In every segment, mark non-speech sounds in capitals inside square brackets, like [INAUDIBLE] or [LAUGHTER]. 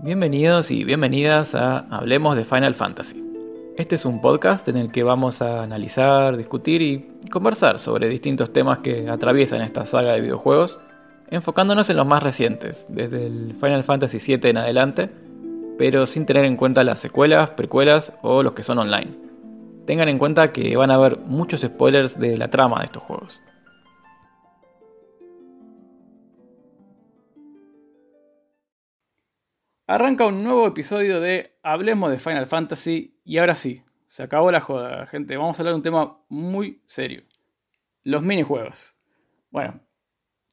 Bienvenidos y bienvenidas a Hablemos de Final Fantasy. Este es un podcast en el que vamos a analizar, discutir y conversar sobre distintos temas que atraviesan esta saga de videojuegos, enfocándonos en los más recientes, desde el Final Fantasy VII en adelante, pero sin tener en cuenta las secuelas, precuelas o los que son online. Tengan en cuenta que van a haber muchos spoilers de la trama de estos juegos. Arranca un nuevo episodio de Hablemos de Final Fantasy y ahora sí, se acabó la joda, gente. Vamos a hablar de un tema muy serio. Los minijuegos. Bueno,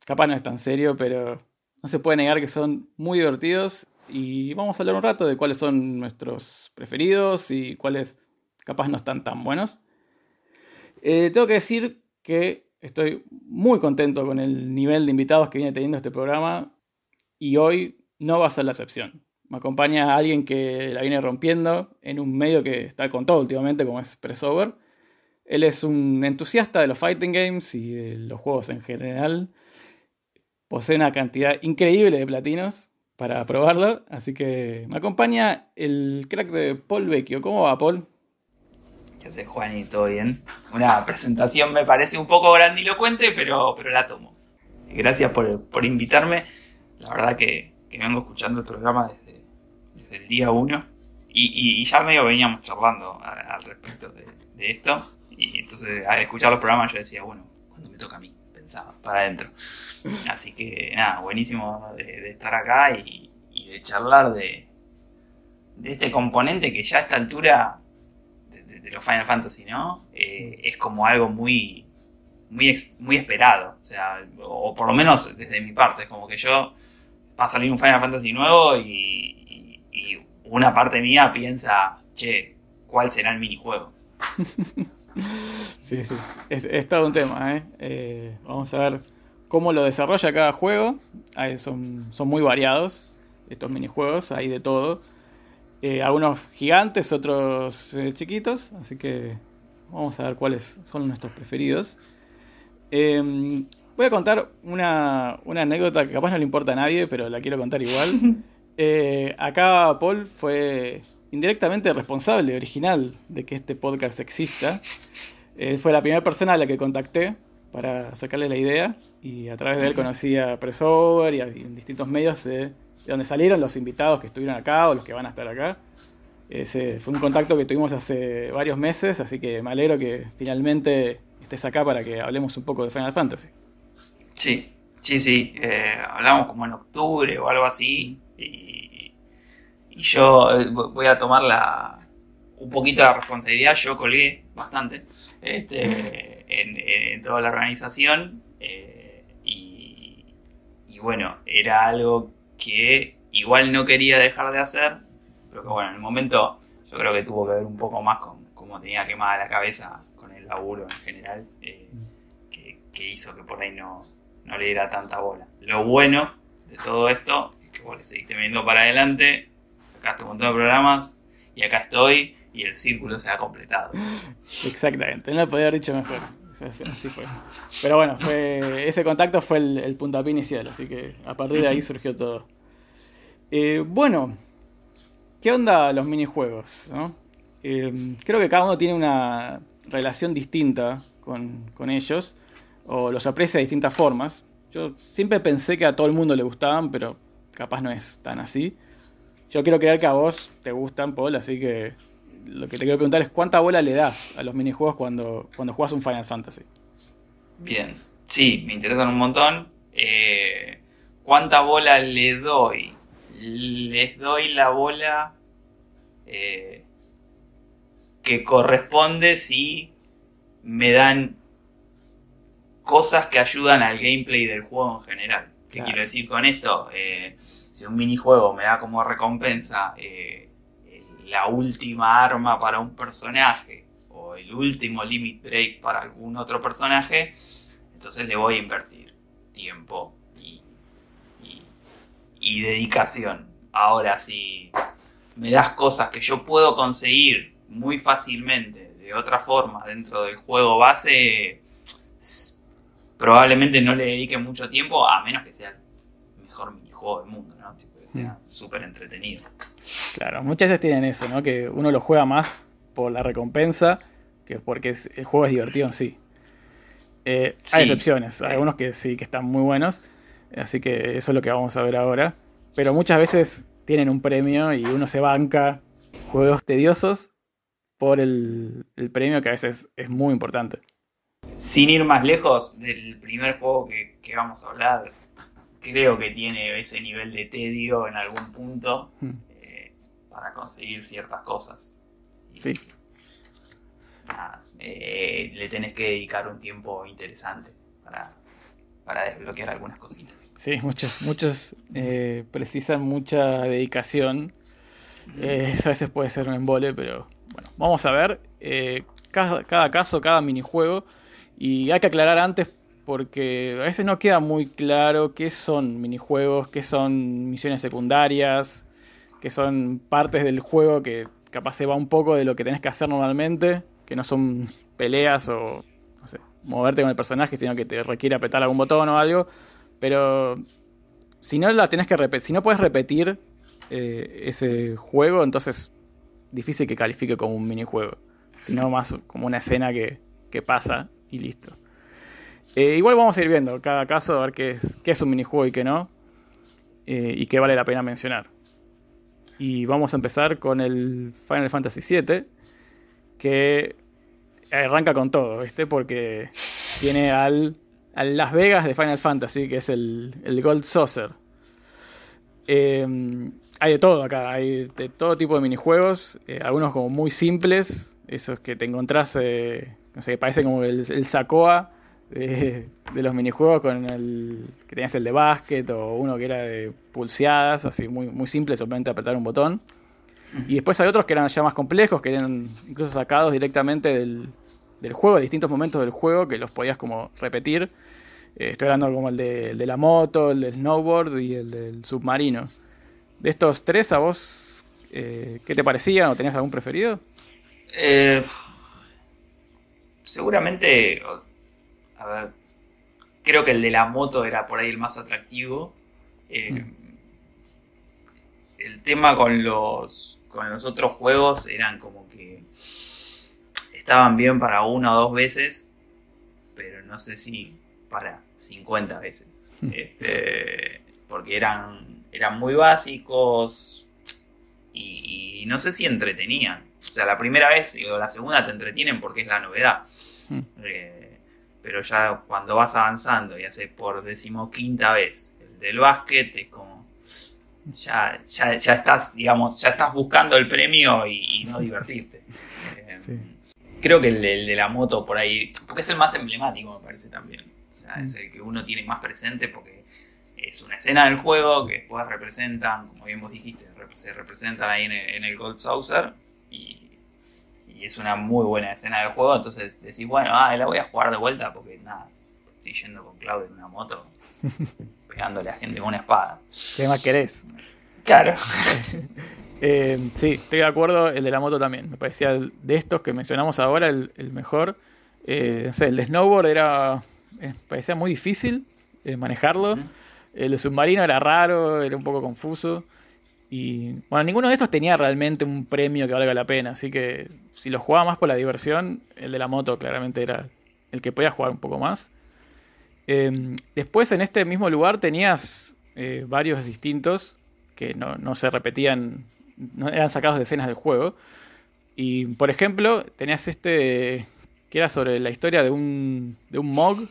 capaz no es tan serio, pero no se puede negar que son muy divertidos y vamos a hablar un rato de cuáles son nuestros preferidos y cuáles capaz no están tan buenos. Eh, tengo que decir que estoy muy contento con el nivel de invitados que viene teniendo este programa y hoy no va a ser la excepción. Me acompaña alguien que la viene rompiendo en un medio que está con todo últimamente, como es Pressover. Él es un entusiasta de los fighting games y de los juegos en general. Posee una cantidad increíble de platinos para probarlo, así que me acompaña el crack de Paul Vecchio. ¿Cómo va, Paul? ¿Qué haces, Juan? ¿Y todo bien? Una presentación me parece un poco grandilocuente, pero, pero la tomo. Gracias por, por invitarme. La verdad que, que vengo escuchando el programa desde el día uno. Y, ya medio veníamos charlando al respecto de, esto. Y entonces al escuchar los programas yo decía, bueno, cuando me toca a mí? Pensaba, para adentro. Así que nada, buenísimo de, estar acá y, de charlar de, de este componente que ya a esta altura de, los Final Fantasy, ¿no? Eh, es como algo muy, muy, muy esperado. O sea, o por lo menos desde mi parte, es como que yo va a salir un Final Fantasy nuevo y, una parte mía piensa, che, ¿cuál será el minijuego? [LAUGHS] sí, sí, es, todo un tema, ¿eh? ¿eh? Vamos a ver cómo lo desarrolla cada juego. son, son muy variados estos minijuegos, hay de todo. Eh, algunos gigantes, otros eh, chiquitos, así que vamos a ver cuáles son nuestros preferidos. Em, voy a contar una, una anécdota que capaz no le importa a nadie, pero la quiero contar igual. [LAUGHS] Eh, acá Paul fue indirectamente responsable, original, de que este podcast exista. Eh, fue la primera persona a la que contacté para sacarle la idea y a través de él conocí a Pressover y, en distintos medios de, donde salieron los invitados que estuvieron acá o los que van a estar acá. Ese fue un contacto que tuvimos hace varios meses, así que me alegro que finalmente estés acá para que hablemos un poco de Final Fantasy. Sí, sí, sí. Eh, hablamos como en octubre o algo así. Y, yo eh, voy a tomar la, un poquito de responsabilidad. Yo colgué bastante este, en, toda la organización. Eh, y, bueno, era algo que igual no quería dejar de hacer. Pero que bueno, en el momento yo creo que tuvo que ver un poco más con cómo tenía quemada la cabeza con el laburo en general. Eh, que, hizo que por ahí no, no le diera tanta bola. Lo bueno de todo esto que vos le seguiste viendo para adelante, sacaste un montón de programas y acá estoy y el círculo se ha completado. [LAUGHS] Exactamente, no lo podía haber dicho mejor. Así fue. Pero bueno, fue, ese contacto fue el, puntapié inicial, así que a partir de ahí surgió todo. Eh, bueno, ¿qué onda los minijuegos? Eh, creo que cada uno tiene una relación distinta con, con ellos, o los aprecia de distintas formas. Yo siempre pensé que a todo el mundo le gustaban, pero capaz no es tan así. Yo quiero creer que a vos te gustan, Paul, así que lo que te quiero preguntar es cuánta bola le das a los minijuegos cuando, cuando juegas un Final Fantasy. Bien, sí, me interesan un montón. Eh, ¿Cuánta bola le doy? Les doy la bola eh, que corresponde si me dan cosas que ayudan al gameplay del juego en general. ¿Qué quiero decir con esto? Eh, si un minijuego me da como recompensa eh, la última arma para un personaje o el último limit break para algún otro personaje, entonces le voy a invertir tiempo y, y dedicación. Ahora, si me das cosas que yo puedo conseguir muy fácilmente de otra forma dentro del juego base, probablemente no le dedique mucho tiempo, a menos que sea el mejor minijuego del mundo, ¿no? que sea súper entretenido. Claro, muchas veces tienen eso, ¿no? Que uno lo juega más por la recompensa que porque el juego es divertido en sí. Eh, hay excepciones, hay algunos que sí, que están muy buenos, así que eso es lo que vamos a ver ahora. Pero muchas veces tienen un premio y uno se banca juegos tediosos por el, premio que a veces es muy importante. Sin ir más lejos del primer juego que, vamos a hablar, creo que tiene ese nivel de tedio en algún punto hmm. eh, para conseguir ciertas cosas. sí. Eh, le tenés que dedicar un tiempo interesante para, desbloquear algunas cositas. Sí, muchos, muchos eh, precisan mucha dedicación. eso a veces puede ser un embole, pero bueno, vamos a ver eh, cada, caso, cada minijuego. Y hay que aclarar antes porque a veces no queda muy claro qué son minijuegos, qué son misiones secundarias, qué son partes del juego que capaz se va un poco de lo que tenés que hacer normalmente, que no son peleas o no sé, moverte con el personaje, sino que te requiere apretar algún botón o algo. Pero si no la tenés que si no puedes repetir eh, ese juego, entonces difícil que califique como un minijuego, sino más como una escena que, pasa y listo. Eh, igual vamos a ir viendo cada caso a ver qué es, qué es un minijuego y qué no, eh, y qué vale la pena mencionar. Y vamos a empezar con el Final Fantasy VII, que arranca con todo, ¿viste? Porque tiene al, Las Vegas de Final Fantasy, que es el, el Gold Saucer. Eh, hay de todo acá, hay de todo tipo de minijuegos, eh, algunos como muy simples, esos que te encontrás, no sé, que parecen como el, el Sacoa de, los minijuegos con el que tenías el de básquet o uno que era de pulseadas, así muy, muy simple, solamente apretar un botón. Y después hay otros que eran ya más complejos, que eran incluso sacados directamente del, del juego, de distintos momentos del juego, que los podías como repetir. Eh, estoy hablando como el de, de la moto, el del snowboard y el del submarino. De estos tres, ¿a vos eh, qué te parecían o tenías algún preferido? Eh, seguramente, a ver, creo que el de la moto era por ahí el más atractivo. Eh, hmm. El tema con los, con los otros juegos eran como que estaban bien para una o dos veces, pero no sé si para 50 veces. Hmm. este, porque eran eran muy básicos y, no sé si entretenían. O sea, la primera vez o la segunda te entretienen porque es la novedad. Hmm. Eh, pero ya cuando vas avanzando y haces por decimoquinta vez el del básquet, es como. Ya, ya, estás, digamos, ya estás buscando el premio y, no divertirte. [LAUGHS] Eh, creo que el, de la moto por ahí, porque es el más emblemático, me parece también. O sea, es hmm. el que uno tiene más presente porque es una escena del juego que después representan, como bien vos dijiste, se representan ahí en el, Gold Saucer y, es una muy buena escena del juego, entonces decís, bueno, ah, la voy a jugar de vuelta porque nada, estoy yendo con Claudio en una moto, [LAUGHS] pegándole a gente con una espada. ¿Qué más querés? Claro. [LAUGHS] Eh, sí, estoy de acuerdo, el de la moto también, me parecía de estos que mencionamos ahora el, mejor. Eh, no sé, el de snowboard era, eh, parecía muy difícil manejarlo. El submarino era raro, era un poco confuso. Y bueno, ninguno de estos tenía realmente un premio que valga la pena. Así que si lo jugaba más por la diversión, el de la moto claramente era el que podía jugar un poco más. Em, después en este mismo lugar tenías eh, varios distintos que no, se repetían, no eran sacados de escenas del juego. Y por ejemplo, tenías este que era sobre la historia de un, de un Mog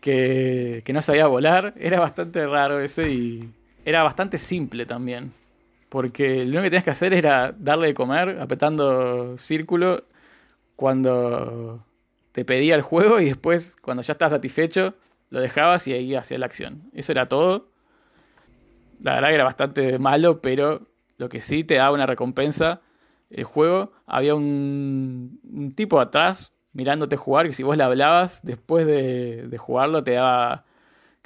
que, no sabía volar. Era bastante raro ese y era bastante simple también. Porque lo único que tenías que hacer era darle de comer apretando círculo cuando te pedía el juego y después cuando ya estabas satisfecho lo dejabas y ahí hacía la acción. Eso era todo. La verdad que era bastante malo, pero lo que sí te daba una recompensa el juego. Había un, tipo atrás mirándote jugar, que si vos le hablabas después de, jugarlo te daba...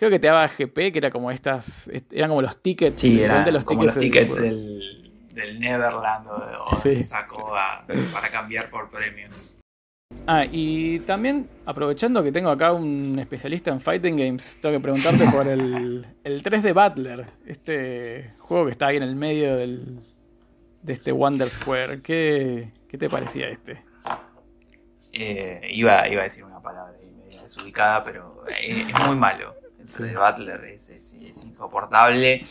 Creo que te daba GP, que era como estas... Eran como los tickets. Sí, eran los como tickets, los tickets del, Neverland o, sacó para cambiar por premios. Ah, y también, aprovechando que tengo acá un especialista en fighting games, tengo que preguntarte por el, [LAUGHS] el 3 de Butler, este juego que está ahí en el medio del, de este Wonder Square. ¿Qué, qué te parecía este? Eh, iba, iba a decir una palabra desubicada, pero eh, es muy malo. 3 de Butler es, es, es insoportable.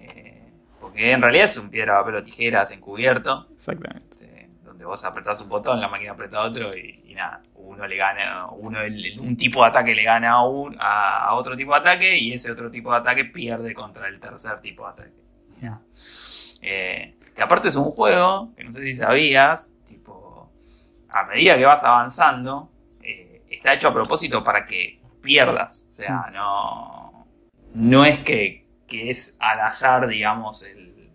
Eh, porque en realidad es un piedra, papel o tijeras encubierto. Exactamente. Este, donde vos apretás un botón, la máquina aprieta otro y, y nada. Uno le gana, uno el- un tipo de ataque le gana a, un, a, a otro tipo de ataque y ese otro tipo de ataque pierde contra el tercer tipo de ataque. Eh, que aparte es un juego, que no sé si sabías, tipo, a medida que vas avanzando, eh, está hecho a propósito para que pierdas. O sea, no, no es que, que es al azar, digamos, el,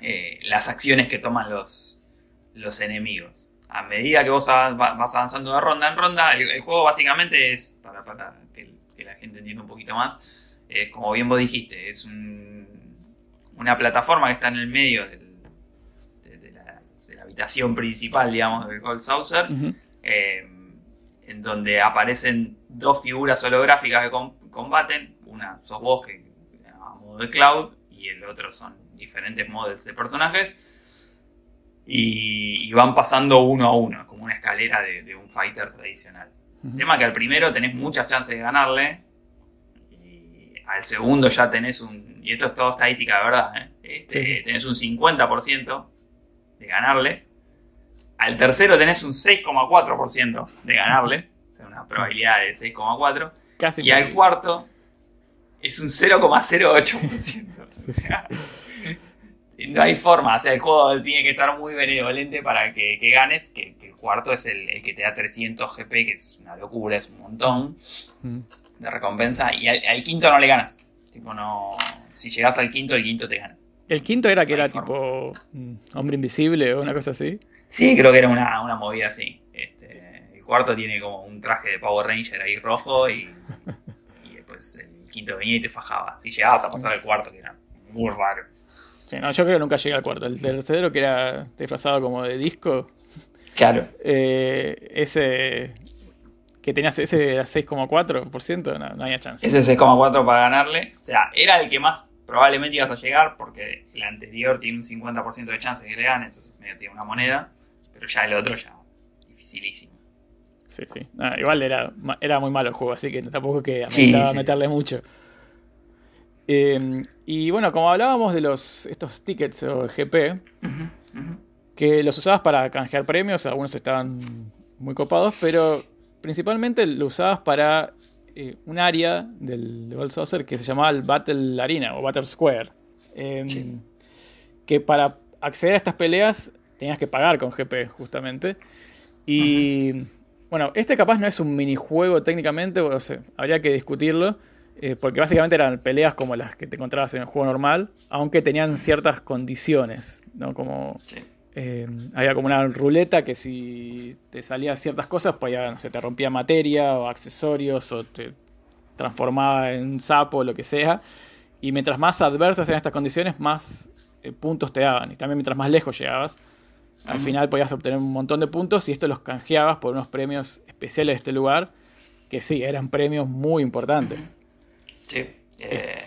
eh, las acciones que toman los, los enemigos. A medida que vos vas avanzando de ronda en ronda, el, el juego básicamente es, para, para que, que la gente entienda un poquito más, es como bien vos dijiste, es un- una plataforma que está en el medio del- de, de la, de la habitación principal, digamos, del Cold Saucer, eh, en donde aparecen dos figuras holográficas que com- combaten. Una sos vos, que a modo de Cloud, y el otro son diferentes models de personajes. Y, y van pasando uno a uno, como una escalera de, de un fighter tradicional. El Ujú. tema que al primero tenés muchas chances de ganarle. Y al segundo ya tenés un. Y esto es todo estadística de verdad, ¿eh? Este, Sí, sí. Tenés un 50% de ganarle. Al tercero tenés un 6,4% de ganarle. O sea, una probabilidad de 6,4%. Casi Y al cuarto es un 0,08%. [LAUGHS] O sea, no hay forma. O sea, el juego tiene que estar muy benevolente para que, que ganes. Que, que el cuarto es el, el que te da 300 GP, que es una locura, es un montón Mm. de recompensa. Y al, al quinto no le ganas. Tipo, no. Si llegas al quinto, el quinto te gana. El quinto era que No era tipo mm, hombre invisible o una cosa así. Sí, creo que era una, una movida así. El cuarto tiene como un traje de Power Ranger ahí rojo y, y después el quinto venía y te fajaba. Si llegabas a pasar al cuarto, que era muy raro. Sí, no, yo creo que nunca llegué al cuarto. El tercero, que era disfrazado como de disco, Claro. eh, ese que tenías ese era 6,4%, no, no había chance. Ese 6,4 para ganarle. O sea, era el que más probablemente ibas a llegar porque el anterior tiene un 50% de chance de que le gane, entonces medio tiene una moneda. Pero ya el otro ya, dificilísimo. Sí, sí. No, igual era, era muy malo el juego, así que tampoco es que sí, sí. meterle mucho. Eh, y bueno, como hablábamos de los estos tickets o GP, que los usabas para canjear premios, algunos estaban muy copados, pero principalmente lo usabas para eh, un área del de World Saucer que se llamaba el Battle Arena o Battle Square. Eh, Sí. Que para acceder a estas peleas tenías que pagar con GP, justamente. Y bueno, este capaz no es un minijuego técnicamente, o sea, habría que discutirlo. eh, porque básicamente eran peleas como las que te encontrabas en el juego normal, aunque tenían ciertas condiciones, ¿no? Como eh, había como una ruleta que si te salían ciertas cosas, pues ya no sé, te rompía materia o accesorios o te transformaba en sapo o lo que sea. Y mientras más adversas eran estas condiciones, más eh, puntos te daban. Y también mientras más lejos llegabas, al final podías obtener un montón de puntos y esto los canjeabas por unos premios especiales de este lugar, que sí, eran premios muy importantes. Sí. Eh,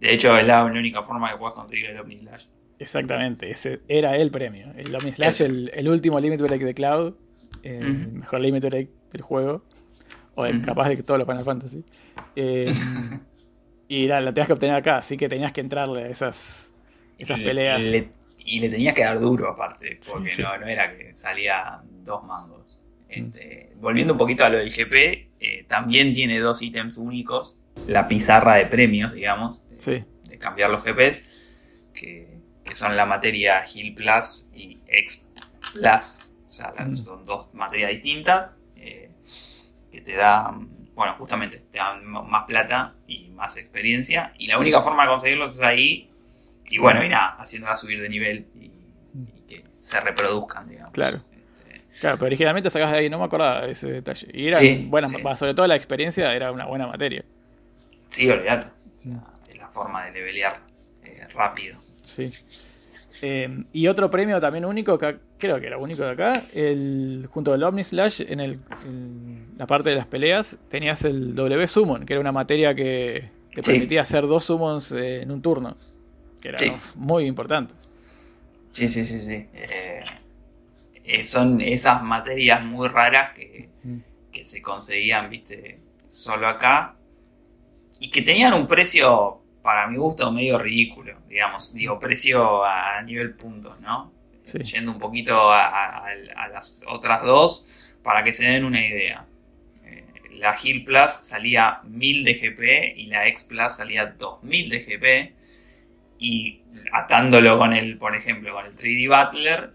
de hecho, es la única forma que puedes conseguir el Omni Slash. Exactamente, ese era el premio. El Omni Slash, el, el último Limit Break de Cloud, el mejor Limit Break del juego, o de- Ujú. capaz de todos los Final Fantasy. Eh, [LAUGHS] y la, lo tenías que obtener acá, así que tenías que entrarle a esas, esas peleas. le- y le tenías que dar duro aparte, porque Sí, sí. No, no era que salía dos mangos. Este, volviendo un poquito a lo del GP, eh, también tiene dos ítems únicos. La pizarra de premios, digamos, de- Sí, de cambiar los GPs, que, que son la materia Heal Plus y X Plus. O sea, Mm. son dos materias distintas eh, que te dan, bueno, justamente, te dan más plata y más experiencia. Y la única forma de conseguirlos es ahí. Y bueno, y nada, haciéndola subir de nivel y, y que se reproduzcan, digamos. Claro. Este, claro, pero originalmente sacas de ahí, no me acordaba de ese detalle. Y era Sí, buena, sí. sobre todo la experiencia era una buena materia. sí, olvídate. O sea, es la forma de levelear eh, rápido. Sí. Eh, y otro premio también único, que creo que era único de acá, el, junto al Omnislash, en, el, en la parte de las peleas, tenías el W Summon, que era una materia que te Sí. permitía hacer dos summons eh, en un turno, que era Sí. muy importante. Sí, sí, sí, sí. Eh, eh, son esas materias muy raras que, Mm. que se conseguían, viste, solo acá. Y que tenían un precio, para mi gusto, medio ridículo. Digamos, digo, precio a, nivel puntos, ¿no? Sí. Yendo un poquito a, a- a las otras dos, para que se den una idea. Eh, la Heal Plus salía 1000 de GP y la X Plus salía 2000 de GP. Y atándolo con el, por ejemplo, con el 3D Butler,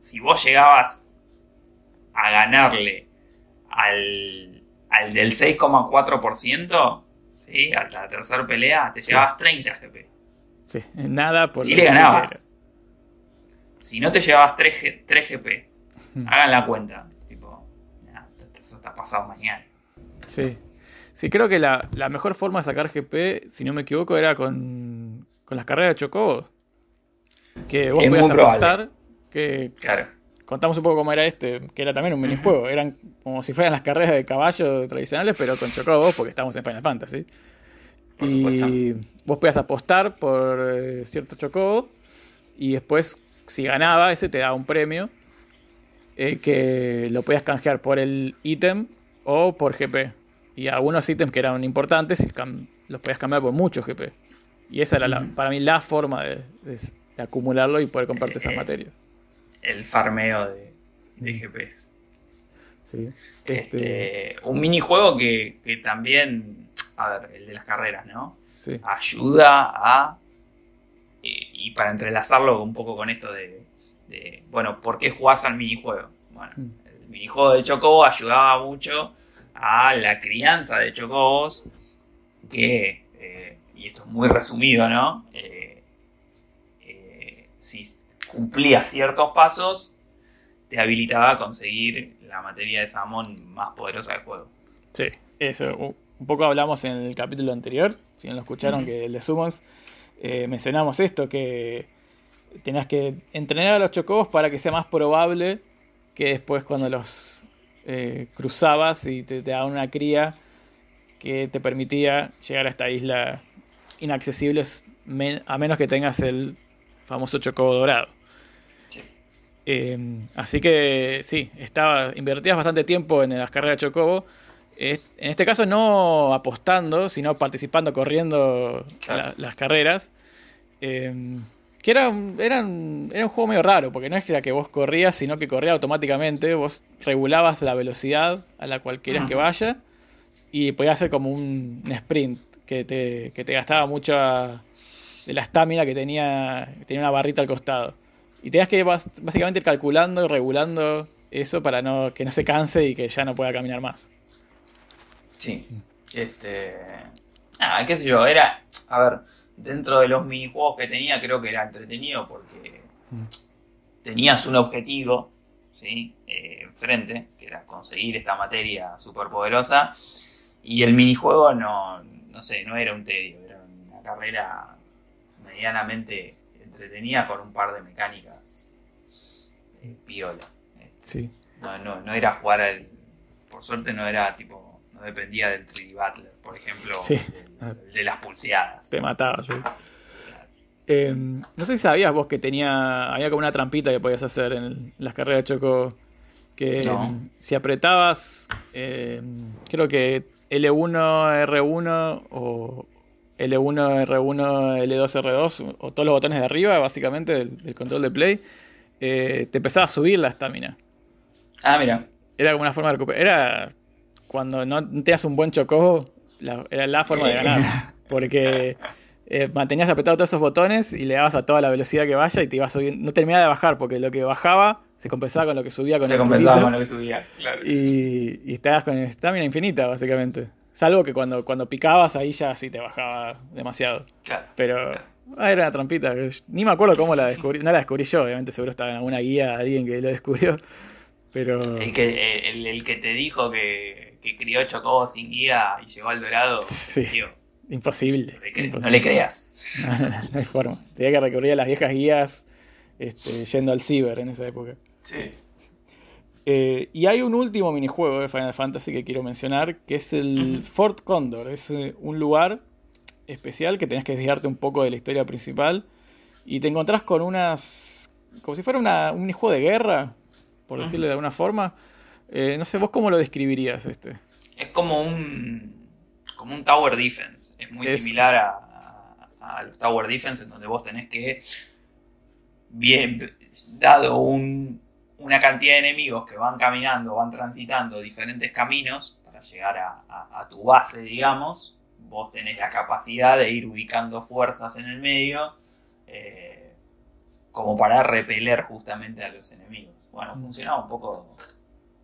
si vos llegabas a ganarle al, al del 6,4%, ¿sí? a la tercera pelea, te Sí. llevabas 30 GP. Sí, nada por Si le ganabas. Si no te llevabas 3, G- 3 GP, hagan la cuenta. Tipo, nah, eso está pasado mañana. Sí. Sí, creo que la, la mejor forma de sacar GP, si no me equivoco, era con, con las carreras de Chocobos. Que vos Es podías apostar, que Claro. contamos un poco cómo era este, que era también un minijuego. Eran como si fueran las carreras de caballo tradicionales, pero con Chocobos, porque estamos en Final Fantasy. Por y vos podías apostar por eh, cierto Chocobo, y después, si ganaba, ese te daba un premio eh, que lo podías canjear por el ítem o por GP. Y algunos ítems que eran importantes los podías cambiar por muchos GP. Y esa era la- para mí la forma de, de- de acumularlo y poder comprarte esas Eh, materias. El farmeo de, de GPS. Sí. Este, Este, un minijuego que, que también, a ver, el de las carreras, ¿no? sí. Ayuda a, y, y para entrelazarlo un poco con esto de, de, bueno, ¿por qué jugás al minijuego? Bueno, Mm. el minijuego de Chocobo ayudaba mucho a la crianza de Chocobos, que, eh, y esto es muy resumido, ¿no? Eh, eh, si cumplía ciertos pasos, te habilitaba a conseguir la materia de Samon más poderosa del juego. Sí, eso. Un poco hablamos en el capítulo anterior, si no lo escucharon, que el de Summons, eh, mencionamos esto, que tenías que entrenar a los chocobos para que sea más probable que después cuando los eh, cruzabas y te, te daban una cría que te permitía llegar a esta isla inaccesible men- a menos que tengas el famoso chocobo dorado. Sí. Eh, así que sí, estaba, invertías bastante tiempo en las carreras de Chocobo. En este caso no apostando, sino participando, corriendo Claro. la- las carreras. Eh, que era, un- era, un, era un juego medio raro, porque no es que era que vos corrías, sino que corría automáticamente. Vos regulabas la velocidad a la cual querías que vaya y podía hacer como un, un sprint que te, que te gastaba mucha de la estamina que tenía, tenía una barrita al costado. Y tenías que bas- básicamente ir calculando y regulando eso para no, que no se canse y que ya no pueda caminar más. Sí. Este. Ah, qué sé yo, era. A ver, dentro de los minijuegos que tenía, creo que era entretenido porque Mm. tenías un objetivo, ¿sí? Eh, enfrente, que era conseguir esta materia superpoderosa. Y el minijuego no, no sé, no era un tedio, era una carrera medianamente entretenida con un par de mecánicas eh, piola. Sí. No, no, no era jugar al. Por suerte no era tipo. No dependía del 3D Butler, por ejemplo, Sí. el, el de las pulseadas. Te mataba yo. Eh, no sé si sabías vos que tenía. Había como una trampita que podías hacer en las carreras de Choco. Que No. eh, si apretabas. eh, creo que L1, R1 o L1, R1, L2, R2, o todos los botones de arriba, básicamente, del, del control de play, eh, te empezaba a subir la estamina. Ah, mira. Era como una forma de recuperar. Era cuando no tenías un buen chocobo, la- era la forma de ganar. [LAUGHS] Porque eh, mantenías apretado todos esos botones y le dabas a toda la velocidad que vaya y te ibas subiendo. No terminaba de bajar, porque lo que bajaba se compensaba con lo que subía con Se el compensaba truquito. con lo que subía. Claro. Y, y estabas con estamina infinita, básicamente. Salvo que cuando, cuando picabas ahí ya sí te bajaba demasiado. Claro. Pero ah, era una trampita. Ni me acuerdo cómo la descubrí. No la descubrí yo, obviamente seguro estaba en alguna guía alguien que lo descubrió. Pero. El que, el, el que te dijo que, que crió Chocobo sin guía y llegó al dorado, Sí. tío, Imposible. no le, no imposible. le creas. [LAUGHS] no hay forma. Tenía que recurrir a las viejas guías este, yendo al ciber en esa época. Sí. Eh, y hay un último minijuego de Final Fantasy que quiero mencionar, que es el Fort Condor. Es eh, un lugar especial que tenés que desviarte un poco de la historia principal y te encontrás con unas... como si fuera una, un minijuego de guerra, por decirle de alguna forma. Eh, no sé, ¿vos cómo lo describirías este? Es como un como un Tower Defense. Es muy Es- similar a, a- a los Tower Defense en donde vos tenés que, bien, dado un- una cantidad de enemigos que van caminando, van transitando diferentes caminos para llegar a, a- a tu base, digamos, vos tenés la capacidad de ir ubicando fuerzas en el medio eh, como para repeler justamente a los enemigos. Bueno, funcionaba un poco,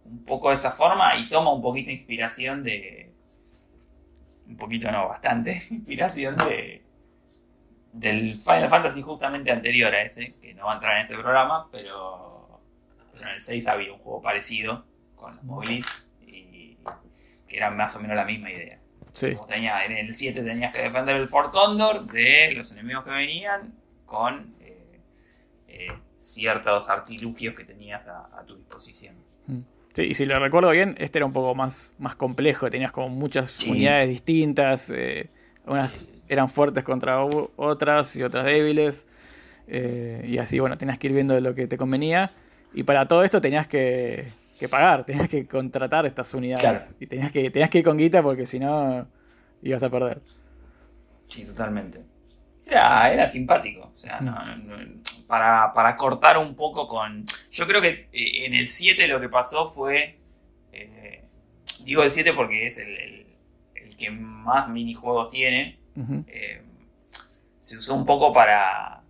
un poco de esa forma y toma un poquito de inspiración de, un poquito no, bastante [LAUGHS] inspiración de del Final Fantasy justamente anterior a ese, que no va a entrar en este programa, pero, pero en el 6 había un juego parecido con los Mobilis y que era más o menos la misma idea. Sí. Tenías- en el 7 tenías que defender el Fort Condor de los enemigos que venían con eh, eh, ciertos artilugios que tenías a, a tu disposición. Sí, y si lo recuerdo bien, este era un poco más, más complejo. Tenías como muchas Sí. unidades distintas. eh, unas Sí, eran fuertes contra otras y otras débiles. eh, y así, bueno, tenías que ir viendo lo que te convenía. Y para todo esto tenías que, que pagar, tenías que contratar estas unidades. Claro. Y tenías que, tenías que ir con guita porque si no ibas a perder. Sí, totalmente. Era, era simpático. O sea, no- no- para, para cortar un poco con. Yo creo que eh, en el 7 lo que pasó fue. eh, digo el 7 porque es el, el- el que más minijuegos tiene. Eh, se usó un poco para.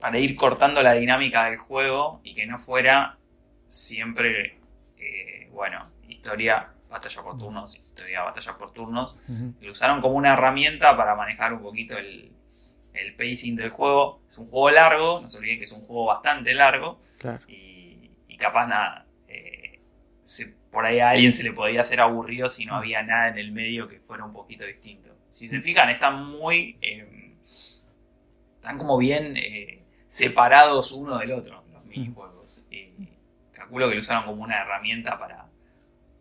Para ir cortando la dinámica del juego y que no fuera siempre. eh, bueno, historia, batalla por turnos, historia, batalla por turnos lo usaron como una herramienta para manejar un poquito el, el pacing del juego. Es un juego largo, no se olviden que es un juego bastante largo Claro. y, y capaz nada, eh, se- por ahí a alguien se le podía hacer aburrido si no había nada en el medio que fuera un poquito distinto. Si se fijan, están muy... eh, están como bien eh, separados uno del otro los minijuegos. Y calculo que lo usaron como una herramienta para,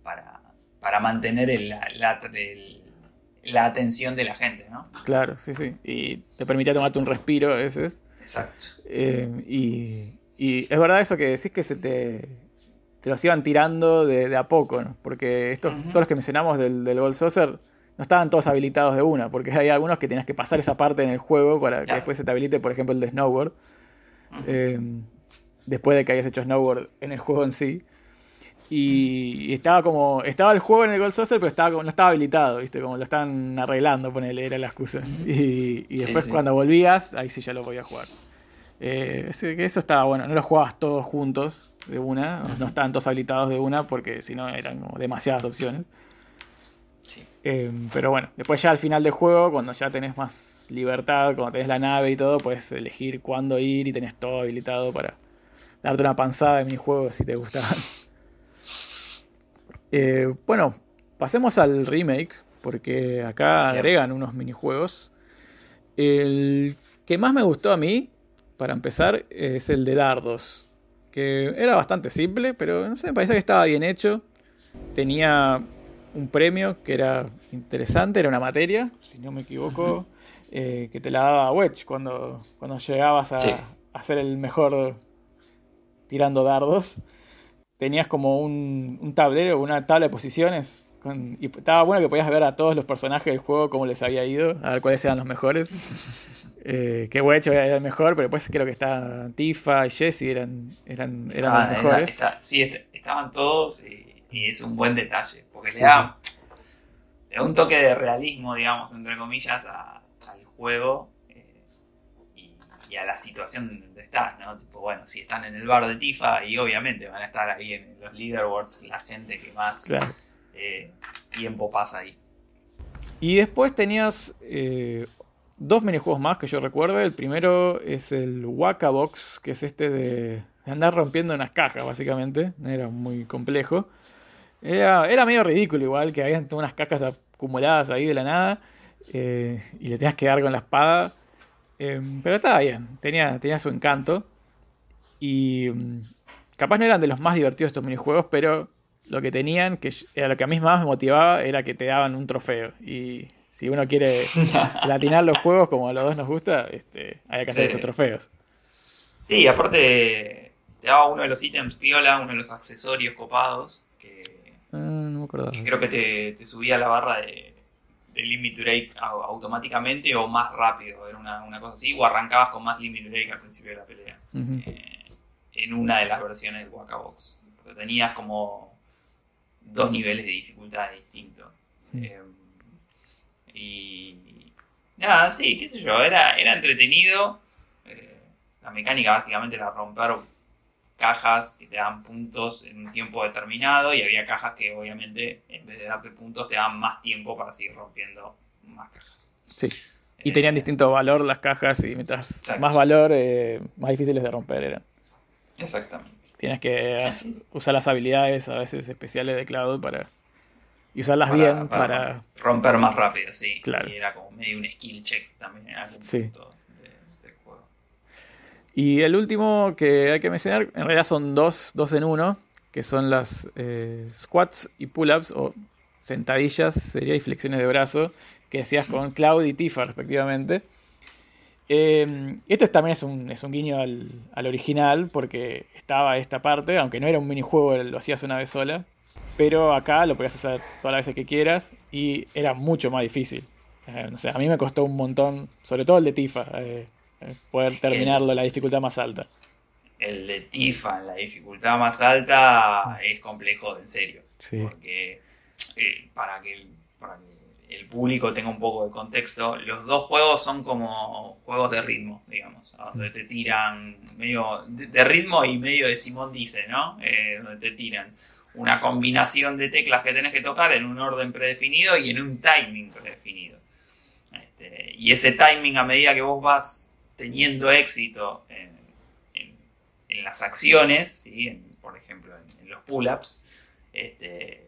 para, para mantener el- la, la- el- la atención de la gente, ¿no? Claro, sí, sí. Y te permitía tomarte un respiro a veces. Exacto. Eh, y, y es verdad eso que decís que se te, te los iban tirando de, de a poco, ¿no? Porque estos, todos los que mencionamos del, del Gold Saucer no estaban todos habilitados de una, porque hay algunos que tenías que pasar esa parte en el juego para que Claro. después se te habilite, por ejemplo, el de Snowboard. Eh, después de que hayas hecho Snowboard en el juego en sí. Y, y estaba como. Estaba el juego en el Gold Saucer, pero estaba como, no estaba habilitado, ¿viste? Como lo estaban arreglando, ponele, era la excusa. Y, y después sí. cuando volvías, ahí sí ya lo podías jugar. Eh, que eso estaba bueno, no los jugabas todos juntos de una, no- no estaban todos habilitados de una, porque si no eran como demasiadas opciones. Sí. Eh, pero bueno, después ya al final del juego, cuando ya tenés más libertad, cuando tenés la nave y todo, puedes elegir cuándo ir y tenés todo habilitado para darte una panzada de minijuegos si te gustaban. [LAUGHS] Eh, bueno, pasemos al remake, porque acá agregan unos minijuegos. El que más me gustó a mí, para empezar, es el de dardos. Que era bastante simple, pero no sé, me parece que estaba bien hecho. Tenía un premio que era interesante, era una materia, si no me equivoco, eh, que te la daba Wedge cuando, cuando llegabas a, Sí. a ser el mejor tirando dardos. Tenías como un, un tablero, una tabla de posiciones. con- y estaba bueno que podías ver a todos los personajes del juego cómo les había ido, a ver cuáles eran los mejores. [LAUGHS] Eh, que Wedge era el mejor, pero después creo que está Tifa y Jesse eran, eran, eran Estaban- los mejores. era- está- sí, est- estaban todos y, y es un buen detalle, porque Sí, le da, le da un toque de realismo, digamos, entre comillas, a- juego eh, y, y a la situación donde estás, ¿no? Tipo, bueno, si están en el bar de Tifa y obviamente van a estar ahí en los leaderboards la gente que más Claro. eh, tiempo pasa ahí. Y después tenías eh, dos minijuegos más que yo recuerdo. El primero es el Waka Box, que es este de, de andar rompiendo unas cajas, básicamente. Era muy complejo. Era, era medio ridículo igual, que habían todas unas cajas acumuladas ahí de la nada. Eh, y le tenías que dar con la espada. Em, pero estaba bien, tenía, tenía su encanto. Y mm, capaz no eran de los más divertidos estos minijuegos, pero lo que tenían, que era lo que a mí más me motivaba, era que te daban un trofeo. Y si uno quiere [LAUGHS] latinar los juegos como a los dos nos gusta, este, hay que hacer esos trofeos. Sí, aparte te daba uno de los ítems piola, uno de los accesorios copados, que, ah, no me acuerdo. creo que te, te, subía la barra de, de limit break automáticamente o más rápido, era una, una, cosa así, o arrancabas con más limit break al principio de la pelea. eh, en una de las versiones del Wakabox. Porque tenías como dos niveles de dificultad distintos. Eh, y nada, sí, qué sé yo, era, era entretenido. Eh, la mecánica básicamente era romper cajas que te dan puntos en un tiempo determinado y había cajas que obviamente en vez de darte puntos te daban más tiempo para seguir rompiendo más cajas. Sí. Y tenían eh, distinto valor las cajas y mientras más valor, eh, más difíciles de romper eran. Exactamente. Tienes que usar las habilidades a veces especiales de Cloud para. Y usarlas bien para, Romper más rápido, sí. Claro. era como medio un skill check también en algún sí. punto. Y el último que hay que mencionar, en realidad son dos, dos en uno, que son las eh, squats y pull-ups, o sentadillas, sería y flexiones de brazo, que hacías con Cloud y Tifa respectivamente. Eh, este también es un, es un guiño al, al, original, porque estaba esta parte, aunque no era un minijuego, lo hacías una vez sola. Pero acá lo podías hacer todas las veces que quieras y era mucho más difícil. Eh, no a mí me costó un montón, sobre todo el de Tifa, eh, poder terminarlo en la dificultad más alta. El de Tifa en la dificultad más alta es complejo, en serio. Sí. Porque eh, para que, para que el público tenga un poco de contexto, los dos juegos son como juegos de ritmo, digamos, donde te tiran medio de, ritmo y medio de Simón dice, ¿no? Eh, donde te tiran una combinación de teclas que tenés que tocar en un orden predefinido y en un timing predefinido. Este, y ese timing a medida que vos vas teniendo éxito en, las acciones, ¿sí? por ejemplo en, los pull-ups, este,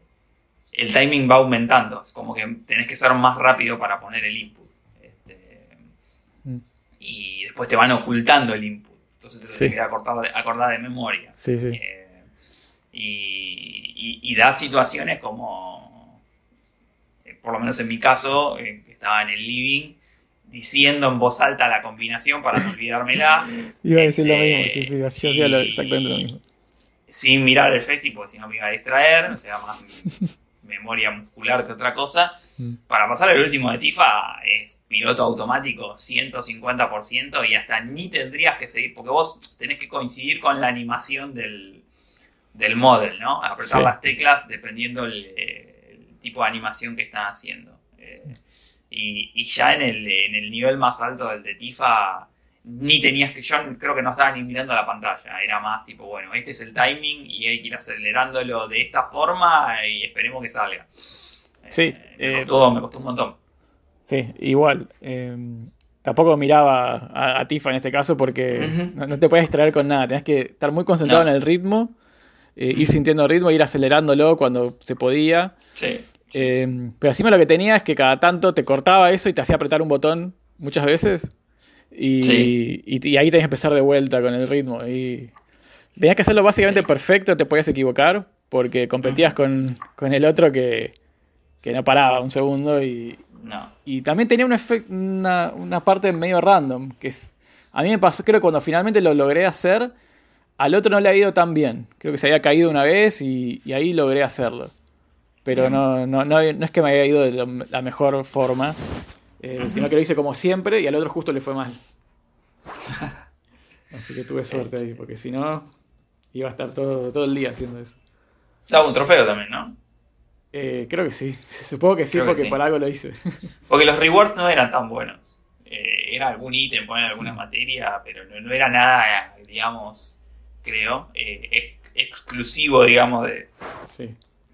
el timing va aumentando. Es como que tenés que ser más rápido para poner el input. Este, mm. y después te van ocultando el input. Entonces te tienes que acordar, de memoria. Eh, y, da situaciones como, eh, por lo menos en mi caso, eh, que estaba en el living, diciendo en voz alta la combinación para no olvidármela. [LAUGHS] Iba a decir lo mismo, sí, sí, yo hacía exactamente lo mismo. Sin mirar el joystick, porque si no me iba a distraer, o sea, más [LAUGHS] memoria muscular que otra cosa. Mm. Para pasar el último de Tifa es piloto automático 150% y hasta ni tendrías que seguir, porque vos tenés que coincidir con la animación del, del model, ¿no? Apretar las teclas dependiendo el, tipo de animación que están haciendo. Eh, y, y, ya en el, en el nivel más alto del de Tifa ni tenías que, yo creo que no estaba ni mirando la pantalla, era más tipo, bueno, este es el timing y hay que ir acelerándolo de esta forma y esperemos que salga. Sí. Eh, me, costó, me, costó, un montón. Sí, igual. Em, tampoco miraba a, Tifa en este caso porque no, te puedes distraer con nada, tenías que estar muy concentrado en el ritmo, eh, ir sintiendo el ritmo, ir acelerándolo cuando se podía. Sí. Em, pero encima lo que tenía es que cada tanto te cortaba eso y te hacía apretar un botón muchas veces. Y, ahí tenés que empezar de vuelta con el ritmo. Y tenías que hacerlo básicamente perfecto, te podías equivocar, porque competías con, el otro que, no paraba un segundo. Y, y también tenía un una, una, parte medio random, que a mí me pasó, creo que cuando finalmente lo logré hacer, al otro no le ha ido tan bien. Creo que se había caído una vez y, ahí logré hacerlo. Pero no, no, no, es que me haya ido de la mejor forma. Eh, sino que lo hice como siempre y al otro justo le fue mal. [LAUGHS] Así que tuve suerte ahí, porque si no, iba a estar todo, todo el día haciendo eso. Daba un trofeo también, ¿no? Eh, creo que sí, [LAUGHS] supongo que sí, porque por algo lo hice. [LAUGHS] Porque los rewards no eran tan buenos. Eh, era algún ítem, poner alguna materia, pero no, era nada, digamos, creo, exclusivo, digamos, de,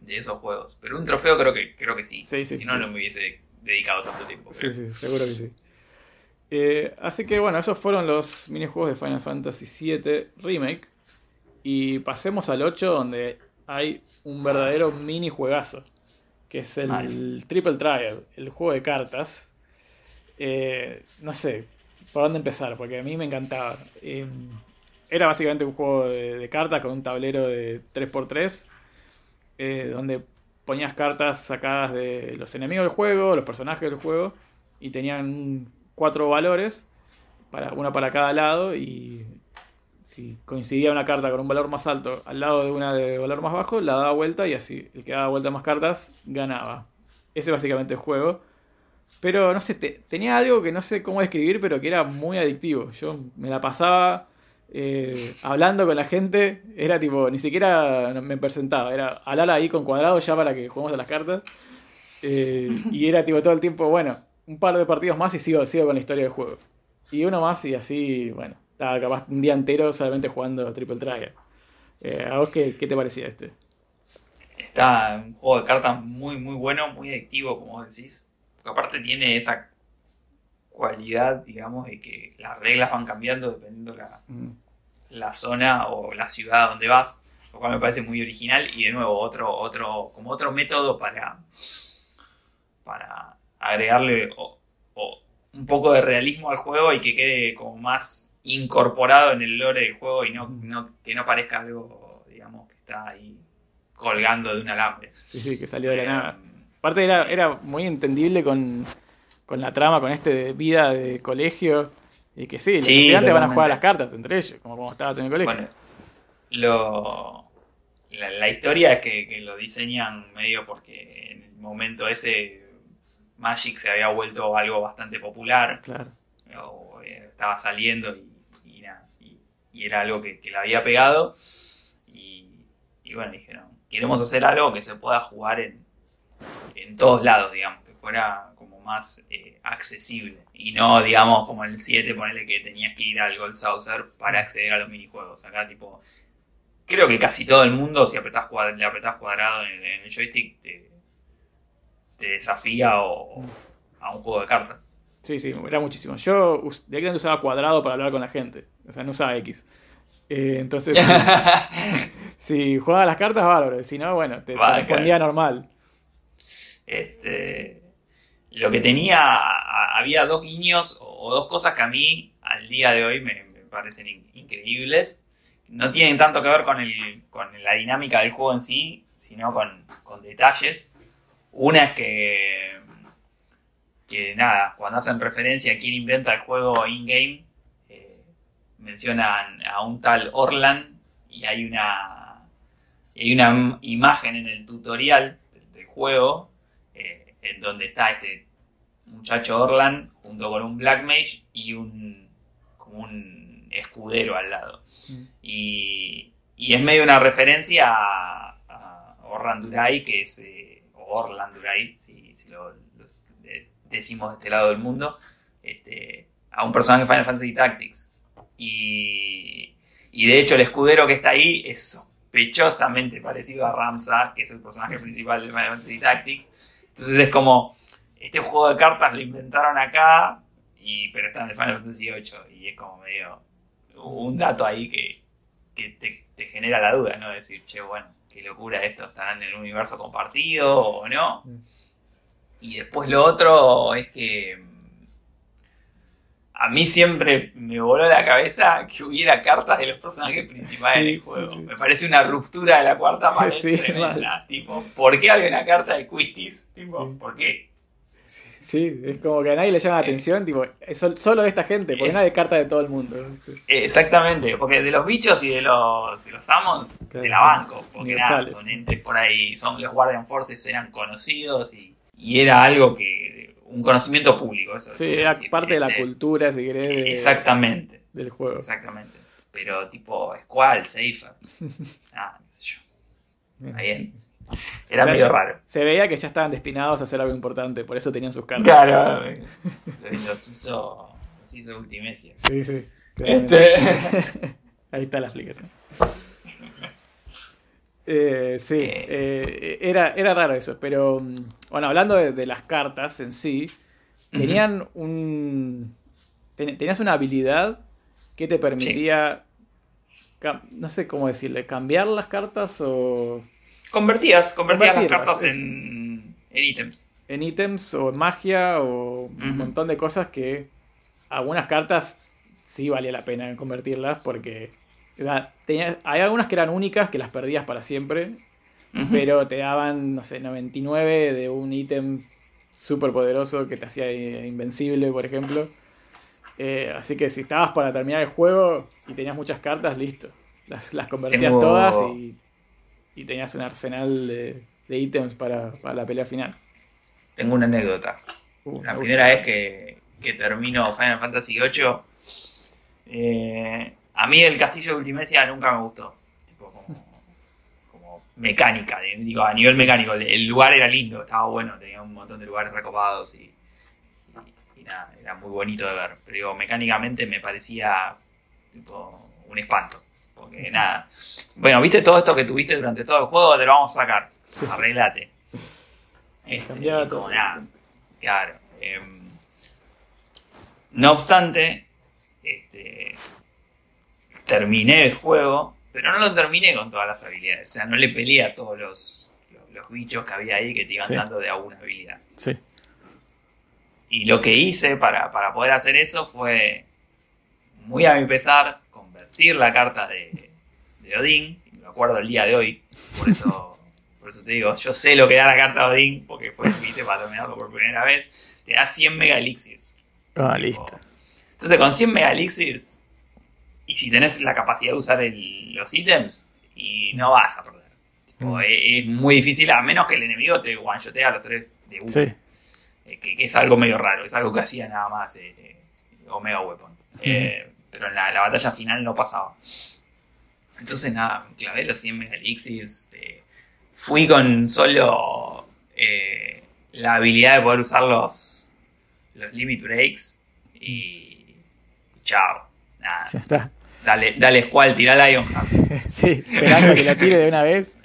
de esos juegos. Pero un trofeo creo que, creo que sí. si no, no me hubiese dedicado tanto tiempo. Sí, sí, seguro que sí. Eh, así que bueno, esos fueron los minijuegos de Final Fantasy VII Remake. Y pasemos al 8 donde hay un verdadero minijuegazo. Que es el Triple Trial, el juego de cartas. Eh, no sé, por dónde empezar, porque a mí me encantaba. Eh, era básicamente un juego de, de cartas con un tablero de 3x3, eh, donde ponías cartas sacadas de los enemigos del juego, los personajes del juego, y tenían cuatro valores, para, una para cada lado, y si coincidía una carta con un valor más alto al lado de una de valor más bajo, la daba vuelta y así, el que daba vuelta más cartas ganaba. Ese es básicamente el juego. Pero no sé, te- tenía algo que no sé cómo describir, pero que era muy adictivo. Yo me la pasaba eh, hablando con la gente, era tipo, ni siquiera me presentaba, era hablar ahí con cuadrado ya para que juguemos a las cartas. Eh, y era tipo todo el tiempo, bueno, un par de partidos más y sigo, sigo con la historia del juego. Y uno más y así, bueno, estaba capaz un día entero solamente jugando Triple Trial. Eh, ¿A vos qué, qué te parecía este? Está un juego de cartas muy, muy bueno, muy adictivo, como vos decís. Porque aparte tiene esa cualidad, digamos, de que las reglas van cambiando dependiendo la, Mm, la zona o la ciudad donde vas, lo cual me parece muy original y de nuevo otro, otro, como otro método para, para agregarle o- o un poco de realismo al juego y que quede como más incorporado en el lore del juego y no, no- que no parezca algo, digamos, que está ahí colgando de un alambre. Sí, sí, que salió de la Eh, nada. Aparte era, era muy entendible con, con la trama, con este de vida de colegio. Y que sí, los Sí, estudiantes van a jugar a las cartas entre ellos, como cuando estabas en el colegio. Bueno, lo, la, la historia es que, que lo diseñan medio porque en el momento ese Magic se había vuelto algo bastante popular, Claro. o, eh, estaba saliendo y, y nada, y, y era algo que, que le había pegado. Y, y bueno, dijeron, queremos hacer algo que se pueda jugar en, en todos lados, digamos, que fuera como más eh, accesible. Y no, digamos, como en el 7, ponerle que tenías que ir al Gold Saucer para acceder a los minijuegos. Acá, tipo, creo que casi todo el mundo, si apretás le apretás cuadrado en, en el joystick, te, te desafía o, a un juego de cartas. Sí, sí, era muchísimo. Yo us- directamente usaba cuadrado para hablar con la gente. O sea, no usaba X. Eh, entonces, [LAUGHS] si jugaba las cartas, bárbaro. Si no, bueno, te, te respondía normal. Este, lo que tenía, había dos guiños o, dos cosas que a mí al día de hoy me, parecen in- increíbles. No tienen tanto que ver con, el, con la dinámica del juego en sí, sino con, con detalles. Una es que, que nada, cuando hacen referencia a quién inventa el juego in-game, eh, mencionan a un tal Orlan y hay una, hay una imagen en el tutorial del, juego en donde está este muchacho Orlan junto con un Black Mage y un como un escudero al lado. Mm. Y, y es medio una referencia a, a Orlan Duray, que es eh, o Orlan Duray, si, si lo, lo de- decimos de este lado del mundo, este, a un personaje de Final Fantasy Tactics. Y, y de hecho el escudero que está ahí es sospechosamente parecido a Ramsa, que es el personaje principal de Final Fantasy Tactics. Entonces es como, este juego de cartas lo inventaron acá, y, pero está en el Final Fantasy VIII. Y es como medio un dato ahí que, que te, te genera la duda, ¿no? Decir, che, bueno, qué locura esto, estarán en el universo compartido o no. Mm. Y después lo otro es que a mí siempre me voló la cabeza que hubiera cartas de los personajes principales Sí, del juego. sí. Me parece una ruptura de la cuarta [LAUGHS] pared tremenda. Tipo, ¿por qué había una carta de Quistis? Tipo. ¿por qué? Sí, es como que a nadie le llama la atención, tipo, solo de esta gente, porque Es- nadie carta de todo el mundo. Eh, Exactamente, porque de los bichos y de los, de los Claro, de la banco, porque nada, son entes por ahí, son los Guardian Forces eran conocidos y, y era algo que, un conocimiento público, eso. Sí, decir, parte de la cultura, si querés, de- Exactamente, del juego. exactamente. Pero tipo Squall, Safer, [LAUGHS] ah, qué sé yo, está bien. Era O sea, medio raro. Se veía que ya estaban destinados a hacer algo importante, por eso tenían sus cartas. Claro, [LAUGHS] los hizo, los hizo Ultimecia. Sí, sí. Este... [LAUGHS] Ahí está la explicación. Eh, sí, Eh. eh, era, era raro eso, pero mm, bueno, hablando de, de las cartas en sí, tenían un... ten- tenías una habilidad que te permitía, no sé cómo decirle, cambiar las cartas o Convertías, convertías las cartas en, en ítems. en ítems o en magia o un montón de cosas que algunas cartas sí valía la pena convertirlas porque o sea, tenía- hay algunas que eran únicas que las perdías para siempre, pero te daban, no sé, 99 de un ítem súper poderoso que te hacía eh, invencible, por ejemplo. Eh, así que si estabas para terminar el juego y tenías muchas cartas, listo. Las, las convertías Tengo- todas y, y tenías un arsenal de, de ítems para, para la pelea final. Tengo una anécdota. Uh, La me primera vez que, que termino Final Fantasy VIII, eh, a mí el castillo de Ultimecia nunca me gustó. Tipo, como, como mecánica, digo, a nivel mecánico. El, el lugar era lindo, estaba bueno, tenía un montón de lugares recopados y, y- y nada, era muy bonito de ver. Pero digo, mecánicamente me parecía tipo, un espanto. Porque nada. Bueno, viste todo esto que tuviste durante todo el juego, te lo vamos a sacar. Sí. Arreglate. Este, como nada. Claro. em, no obstante, este, terminé el juego, pero no lo terminé con todas las habilidades. O sea, no le peleé a todos los, los, los bichos que había ahí que te iban Sí. dando de alguna habilidad. Sí. Y lo que hice para, para poder hacer eso fue, muy a mi pesar, convertir la carta de, de Odín. y Me acuerdo el día de hoy. Por eso, [LAUGHS] por eso te digo, yo sé lo que da la carta de Odín, porque fue lo que hice para terminarlo por primera vez. Te da 100 mega elixirs. Ah, listo. Entonces con 100 mega elixirs, y si tenés la capacidad de usar el- los ítems, y no vas a perder. Tipo, Mm. es, es muy difícil, a menos que el enemigo te one-shotea a los tres de uno. Sí. Eh, que, que es algo medio raro, es algo que hacía nada más eh, eh, Omega Weapon. Pero en la, la batalla final no pasaba. Entonces nada, clavé los 100 Mega Elixirs. eh, fui con solo la habilidad de poder usar los, los Limit Breaks y chao. Nada, Ya está. Dale, dale Squall, tirá Lion Hearts. [LAUGHS] Sí, esperando que la tire de una vez.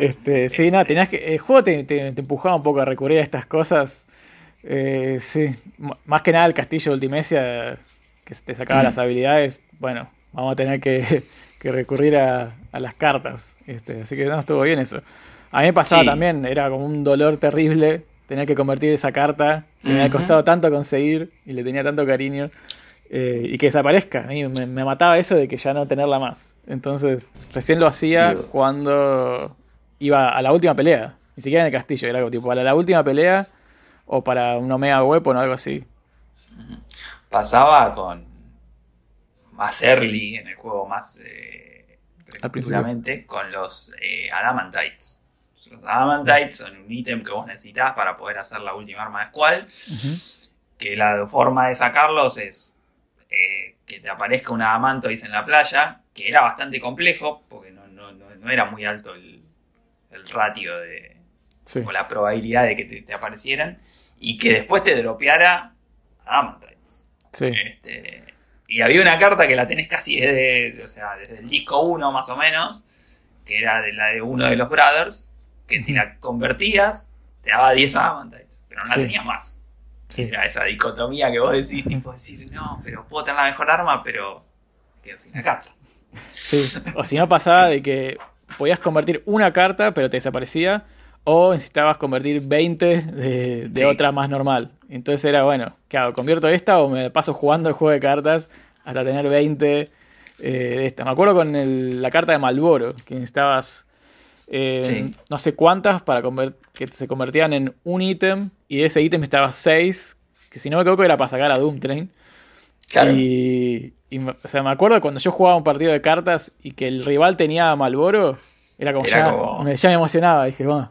Este, sí, no, tenías que. El juego te, te- te empujaba un poco a recurrir a estas cosas. Eh, sí, más que nada el castillo de Ultimecia, que te sacaba Mm. las habilidades. Bueno, vamos a tener que, [LAUGHS] que recurrir a, a las cartas. Este, así que no estuvo bien eso. A mí me pasaba Sí. también, era como un dolor terrible tener que convertir esa carta que me había Ujú. costado tanto conseguir y le tenía tanto cariño. Eh, y que desaparezca. A mí me, me mataba eso de que ya no tenerla más. Entonces, recién lo hacía cuando iba a la última pelea. Ni siquiera en el castillo, era algo tipo para la última pelea o para un Omega Weapon o algo así. pasaba con más early en el juego, más eh, con los eh, Adamantites. Los Adamantites son un ítem que vos necesitas para poder hacer la última arma de Squall. Que la forma de sacarlos es eh, que te aparezca un Adamantoise en la playa, que era bastante complejo, porque no, no- no- era muy alto el, el ratio de, Sí. o la probabilidad de que te, te aparecieran, y que después te dropeara Adamantites. Sí. Este, y había una carta que la tenés casi desde, o sea, desde el disco 1 más o menos, que era de la de uno de los Brothers, que si la convertías, te daba 10 Adamantites, pero no la Sí. tenías más. Sí. Era esa dicotomía que vos decís, tipo decir, no, pero puedo tener la mejor arma, pero me quedo sin la carta. Sí. O si no pasaba de que podías convertir una carta, pero te desaparecía. O necesitabas convertir 20 de, de Sí. otra más normal. Entonces era, bueno, ¿qué hago? ¿Convierto esta o me paso jugando el juego de cartas hasta tener 20 eh, de esta? Me acuerdo con el- la carta de Malboro, que necesitabas eh, Sí. no sé cuántas para que se convertían en un ítem y de ese ítem necesitabas 6, que si no me equivoco era para sacar a Doom Train. Claro. Y, o sea, me acuerdo cuando yo jugaba un partido de cartas y que el rival tenía a Malboro, era como, Era ya, como- Me, ya me emocionaba. Dije, bueno,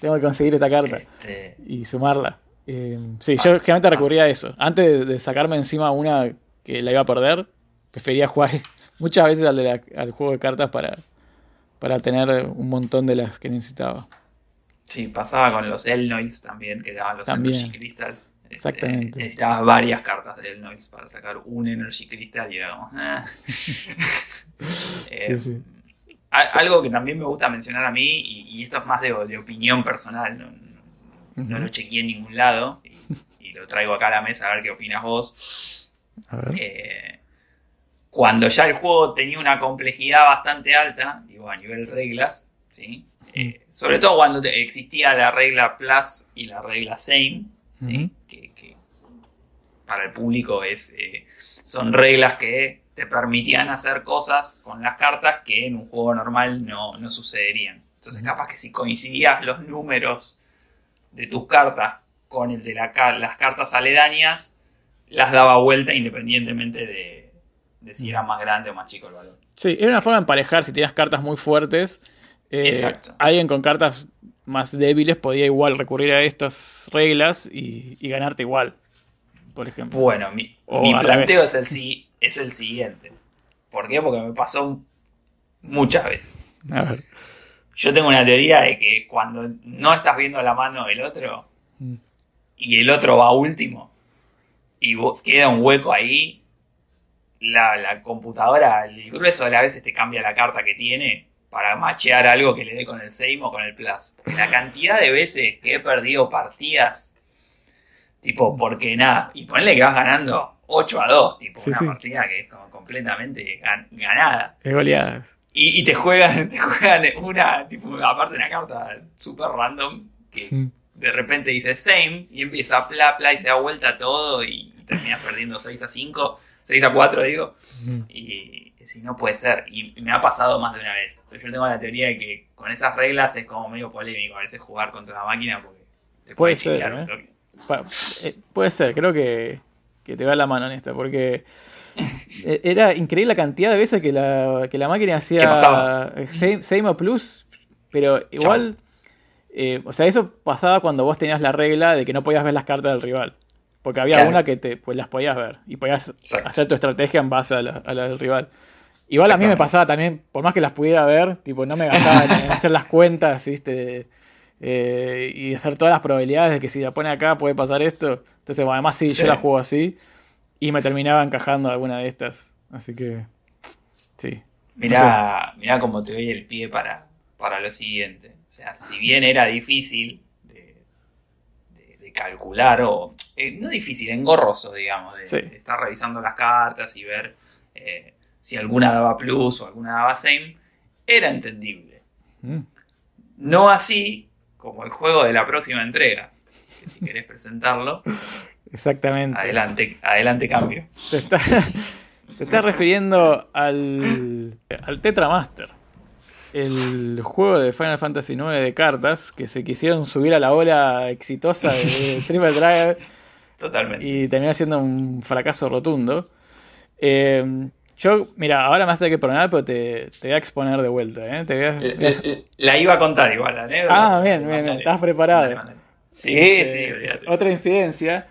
tengo que conseguir esta carta Este, y sumarla. Eh, sí, yo generalmente recurría a eso. Antes de, de sacarme encima una que la iba a perder, prefería jugar [LAUGHS] muchas veces al, de la- al juego de cartas para, para tener un montón de las que necesitaba. sí, pasaba con los Elnoils también, que daban los También. Energy Crystals. Este, Exactamente. necesitabas varias cartas de Elnoils para sacar un Energy Crystal y era como... ah. [LAUGHS] Eh, Sí, sí. a- Algo que también me gusta mencionar a mí, y, y esto es más de, de opinión personal, no, lo chequeé en ningún lado, y, y lo traigo acá a la mesa a ver qué opinas vos. A ver. Eh, cuando ya el juego tenía una complejidad bastante alta, digo, a nivel reglas, ¿sí? Eh, sobre todo cuando te- existía la regla Plus y la regla Same, que, que para el público es eh, son reglas que te permitían hacer cosas con las cartas que en un juego normal no, no sucederían. Entonces, capaz que si coincidías los números de tus cartas con el de la, las cartas aledañas, las daba vuelta independientemente de, de, si era más grande o más chico el valor. Sí, era una forma de emparejar si tenías cartas muy fuertes. Eh, Exacto. Alguien con cartas más débiles podía igual recurrir a estas reglas y, y ganarte igual, por ejemplo. Bueno, mi, mi planteo es el, es el siguiente. ¿Por qué? Porque me pasó muchas veces. A ver. Yo tengo una teoría de que cuando no estás viendo la mano del otro mm. y el otro va último y queda un hueco ahí, la, computadora, el grueso de las veces te cambia la carta que tiene para machear algo que le dé con el Same o con el Plus. la cantidad de veces que he perdido partidas, tipo, porque nada, y ponle que vas ganando 8 a 2, tipo, una partida que es como completamente ganada. Es goleadas. Y, te juegan, [LAUGHS] te juegan una, tipo, aparte una carta super random que de repente dice same y empieza pla pla y se da vuelta todo y, terminas perdiendo 6 a 5, 6 a 4 digo. Y si no puede ser. Y me ha pasado más de una vez. yo tengo la teoría de que con esas reglas es como medio polémico a veces jugar contra la máquina porque te puede ser. ¿eh? Eh, puede ser, creo que, que te va la mano en esta porque [LAUGHS] e-, era increíble la cantidad de veces que la, que la máquina hacía same, o plus, pero igual, eh, o sea, eso pasaba cuando vos tenías la regla de que no podías ver las cartas del rival. Porque había una que te, pues las podías ver y podías hacer tu estrategia en base a la, del rival. Igual a mí me pasaba también, por más que las pudiera ver, tipo, no me gastaba en hacer las cuentas, ¿viste? Eh, y hacer todas las probabilidades de que si la pone acá puede pasar esto. Entonces, además sí, yo la juego así. Y me terminaba encajando alguna de estas. Así que. Sí. Mirá, cómo te doy el pie para, para lo siguiente. O sea, si bien era difícil de, de, calcular, o. Eh, no difícil, engorroso, digamos, de, estar revisando las cartas y ver eh, si alguna daba plus o alguna daba same, era entendible. Mm. No así como el juego de la próxima entrega, que si querés presentarlo. [LAUGHS] Exactamente. Adelante, adelante cambio. Te estás refiriendo al, al Tetra Master. El juego de Final Fantasy IX de cartas que se quisieron subir a la ola exitosa de Triple Drive. Totalmente. Y terminó siendo un fracaso rotundo. Eh, yo, mira, ahora me hace que perdonar, pero te, te, voy a exponer de vuelta. ¿eh? La iba a contar igual, la Ah, bien, bien, estás preparado. Sí, este, sí, Otra incidencia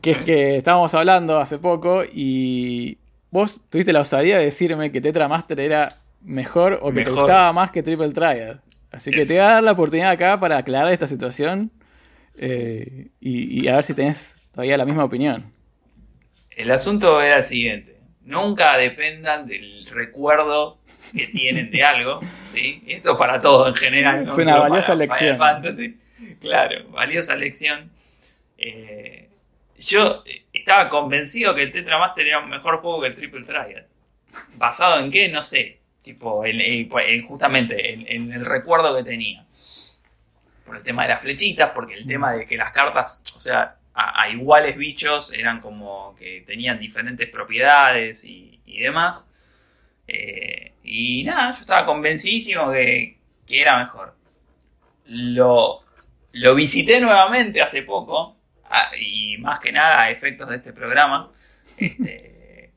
que es que [LAUGHS] estábamos hablando hace poco y vos tuviste la osadía de decirme que Tetra Master era mejor o que te gustaba más que Triple Triad. Así que te voy a dar la oportunidad acá para aclarar esta situación eh, y, a ver si tenés todavía la misma opinión. El asunto era el siguiente. Nunca dependan del recuerdo que tienen de algo, ¿sí? Esto para todo en general. Fue una valiosa lección. Claro, valiosa lección. Eh, yo estaba convencido que el Tetra Master era un mejor juego que el Triple Triad. ¿Basado en qué? No sé. Tipo, en, justamente en, el recuerdo que tenía. Por el tema de las flechitas, porque el tema de que las cartas, o sea, a, iguales bichos eran como que tenían diferentes propiedades y, demás. Eh, y nada, yo estaba convencidísimo que, que era mejor. Lo, lo visité nuevamente hace poco y más que nada a efectos de este programa. [LAUGHS] Este,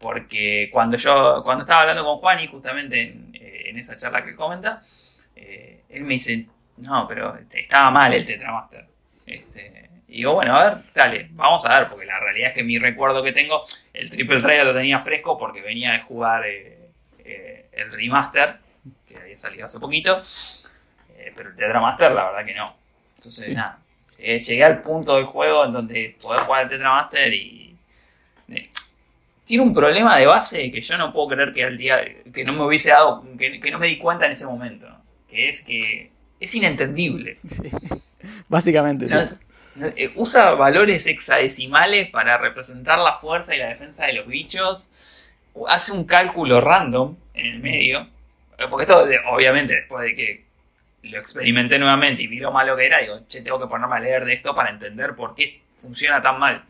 porque cuando yo, cuando estaba hablando con Juan y justamente en, eh, esa charla que comenta, eh, él me dice, no, pero estaba mal el Tetramaster. Este, y digo, bueno, a ver, dale, vamos a ver, porque la realidad es que mi recuerdo que tengo, el Triple Trial lo tenía fresco porque venía de jugar eh, el remaster, que había salido hace poquito, pero el Tetramaster la verdad que no. Entonces, nada, eh, llegué al punto del juego en donde podés jugar al Tetramaster y. Eh, tiene un problema de base que yo no puedo creer que al día. que no me hubiese dado. que, no me di cuenta en ese momento. Que es que. es inentendible. [LAUGHS] Básicamente, eh, Usa valores hexadecimales para representar la fuerza y la defensa de los bichos. Hace un cálculo random en el medio. Porque esto, obviamente, después de que lo experimenté nuevamente y vi lo malo que era, digo, che, tengo que ponerme a leer de esto para entender por qué funciona tan mal.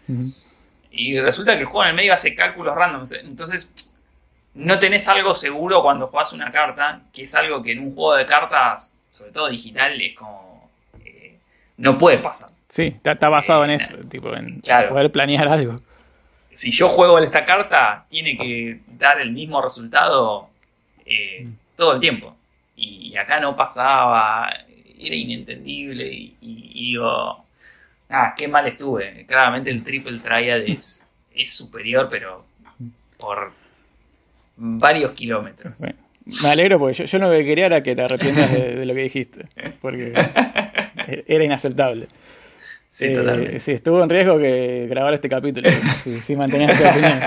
Y resulta que el juego en el medio hace cálculos random. Entonces, no tenés algo seguro cuando jugás una carta, que es algo que en un juego de cartas, sobre todo digital, es como. eh, no puede pasar. Sí, está, está basado en Eh, eso, tipo, en claro. poder planear algo. Si yo juego esta carta, tiene que dar el mismo resultado eh, todo el tiempo. Y acá no pasaba, era inentendible. Y, y- y digo, ah, qué mal estuve. Claramente el triple triad es, [LAUGHS] es superior, pero por varios kilómetros. Bueno, me alegro porque yo, yo lo que quería era que te arrepientas de, de lo que dijiste, porque [LAUGHS] era inaceptable. Sí, Eh, totalmente. sí, estuvo en riesgo que grabar este capítulo, [LAUGHS] si, si mantenías esa opinión.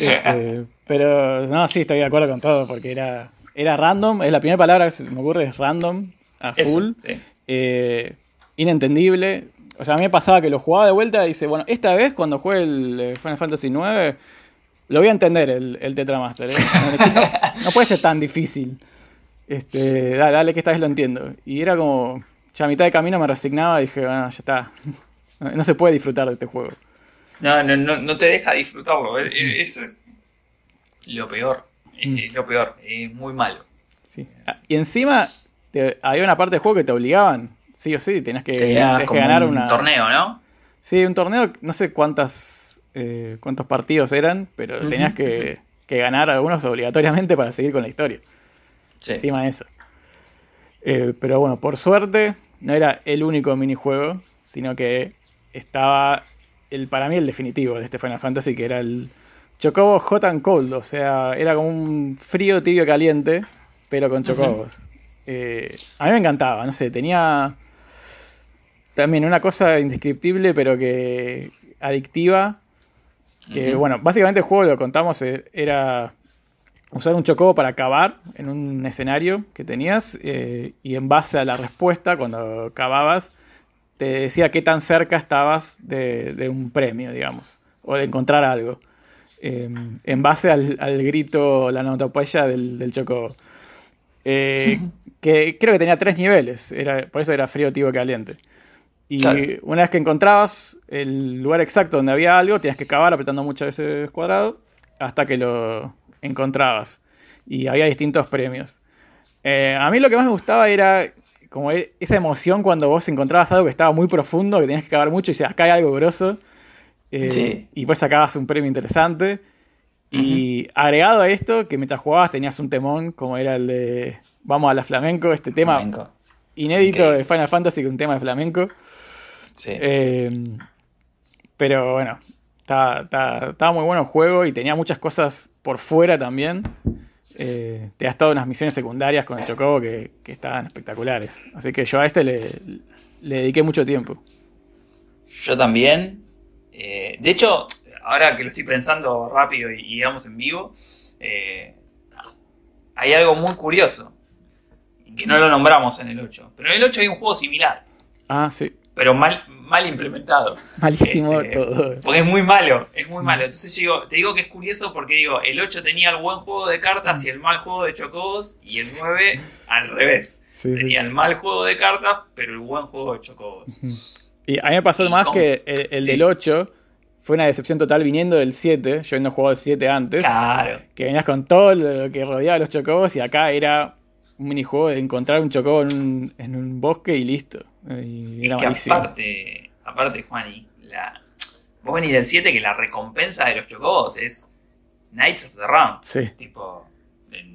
Este, pero no, sí, estoy de acuerdo con todo, porque era, era random, es la primera palabra que se me ocurre, es random, a Eso, full, sí. eh, inentendible. O sea, a mí me pasaba que lo jugaba de vuelta y dice, bueno, esta vez cuando juegue el eh, Final Fantasy IX, lo voy a entender el, el Tetramaster. ¿eh? No, no puede ser tan difícil. Este, dale, dale, que esta vez lo entiendo. Y era como, ya a mitad de camino me resignaba y dije, bueno, ya está. [LAUGHS] No, se puede disfrutar de este juego. No, no, no, no te deja disfrutarlo. es- es- Eso es lo peor. Mm. Es lo peor. Es muy malo. Sí. Ah, Y encima te- había una parte del juego que te obligaban, sí o sí, tenías que, Tenía tenías que ganar un una... torneo, ¿no? Sí, un torneo, no sé cuántas eh, cuántos partidos eran, pero tenías que, que ganar algunos obligatoriamente para seguir con la historia. Sí. Encima de eso. Eh, pero bueno, por suerte, no era el único minijuego, sino que estaba el para mí el definitivo de este Final Fantasy, que era el Chocobo Hot and Cold. O sea, era como un frío, tibio, caliente, pero con chocobos. Eh, a mí me encantaba, no sé, tenía también una cosa indescriptible, pero que adictiva. Que bueno, básicamente el juego, lo contamos, eh, era usar un chocobo para cavar en un escenario que tenías eh, y en base a la respuesta, cuando cavabas, te decía qué tan cerca estabas de, de un premio, digamos, o de encontrar algo. Eh, en base al, al grito, la onomatopeya del, del chocobo. Eh, [LAUGHS] que creo que tenía tres niveles, era, por eso era frío, tibio, caliente. Y Claro. una vez que encontrabas el lugar exacto donde había algo, tenías que cavar apretando muchas veces cuadrado hasta que lo encontrabas. Y había distintos premios. Eh, a mí lo que más me gustaba era como e- esa emoción cuando vos encontrabas algo que estaba muy profundo, que tenías que cavar mucho y decías, acá hay algo grosso. Eh, Sí. Y pues sacabas un premio interesante. Y agregado a esto, que mientras jugabas tenías un temón, como era el de Vamos a la flamenco, este tema Flamenco. inédito de Final Fantasy, con un tema de flamenco. Sí. Eh, pero bueno, estaba, estaba- estaba muy bueno el juego y tenía muchas cosas por fuera también. Eh, te das todas unas misiones secundarias con el Chocobo que, que estaban espectaculares. Así que yo a este le, le dediqué mucho tiempo. Yo también. Eh, de hecho, ahora que lo estoy pensando rápido y, y digamos en vivo, eh, hay algo muy curioso. Que no lo nombramos en el 8. Pero en el 8 hay un juego similar. Ah, sí. Pero mal, mal implementado. Malísimo Este, todo. Porque es muy malo, es muy malo. Entonces yo digo, te digo que es curioso porque digo, el 8 tenía el buen juego de cartas y el mal juego de chocobos, y el 9 al revés. Sí, sí. Tenía el mal juego de cartas, pero el buen juego de chocobos. Y a mí me pasó Y más con- que el, el sí. del 8 fue una decepción total viniendo del 7. Yo habiendo jugado el 7 antes. Claro. que venías con todo lo que rodeaba a los chocobos y acá era un minijuego de encontrar un chocobo en un, en un bosque y listo. Y Es que malísimo. aparte, aparte, Juani, la, vos venís del 7 que la recompensa de los chocobos es Knights of the Round. Sí, Tipo,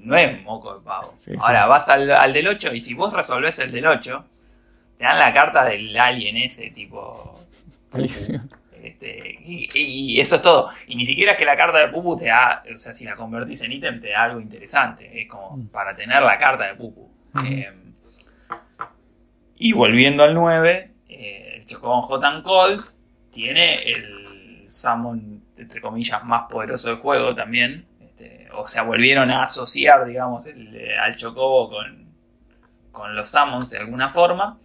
no es moco de pavo. Sí, sí. Ahora vas al, al del 8 y si vos resolvés el del 8, te dan la carta del alien ese, tipo. malísimo. Este, y, eso es todo. Y ni siquiera es que la carta de Pupu te da, o sea, si la convertís en ítem te da algo interesante. Es como Mm. para tener la carta de Pupu. Eh, y volviendo al 9, eh, el Chocobón Hot Cold tiene el summon, entre comillas, más poderoso del juego también. Este, o sea, volvieron a asociar, digamos, eh, al Chocobo con, con los summons de alguna forma.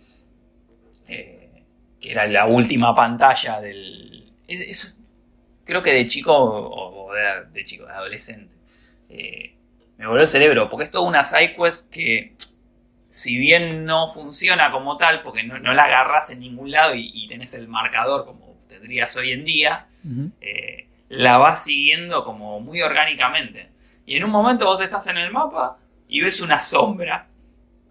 Eh, que era la última pantalla del. es- Eso creo que de chico, o de, chico, de adolescente, me volvió el cerebro, porque es toda una sidequest que, si bien no funciona como tal, porque no, no la agarras en ningún lado y, y tenés el marcador como tendrías hoy en día, eh, la vas siguiendo como muy orgánicamente. Y en un momento vos estás en el mapa y ves una sombra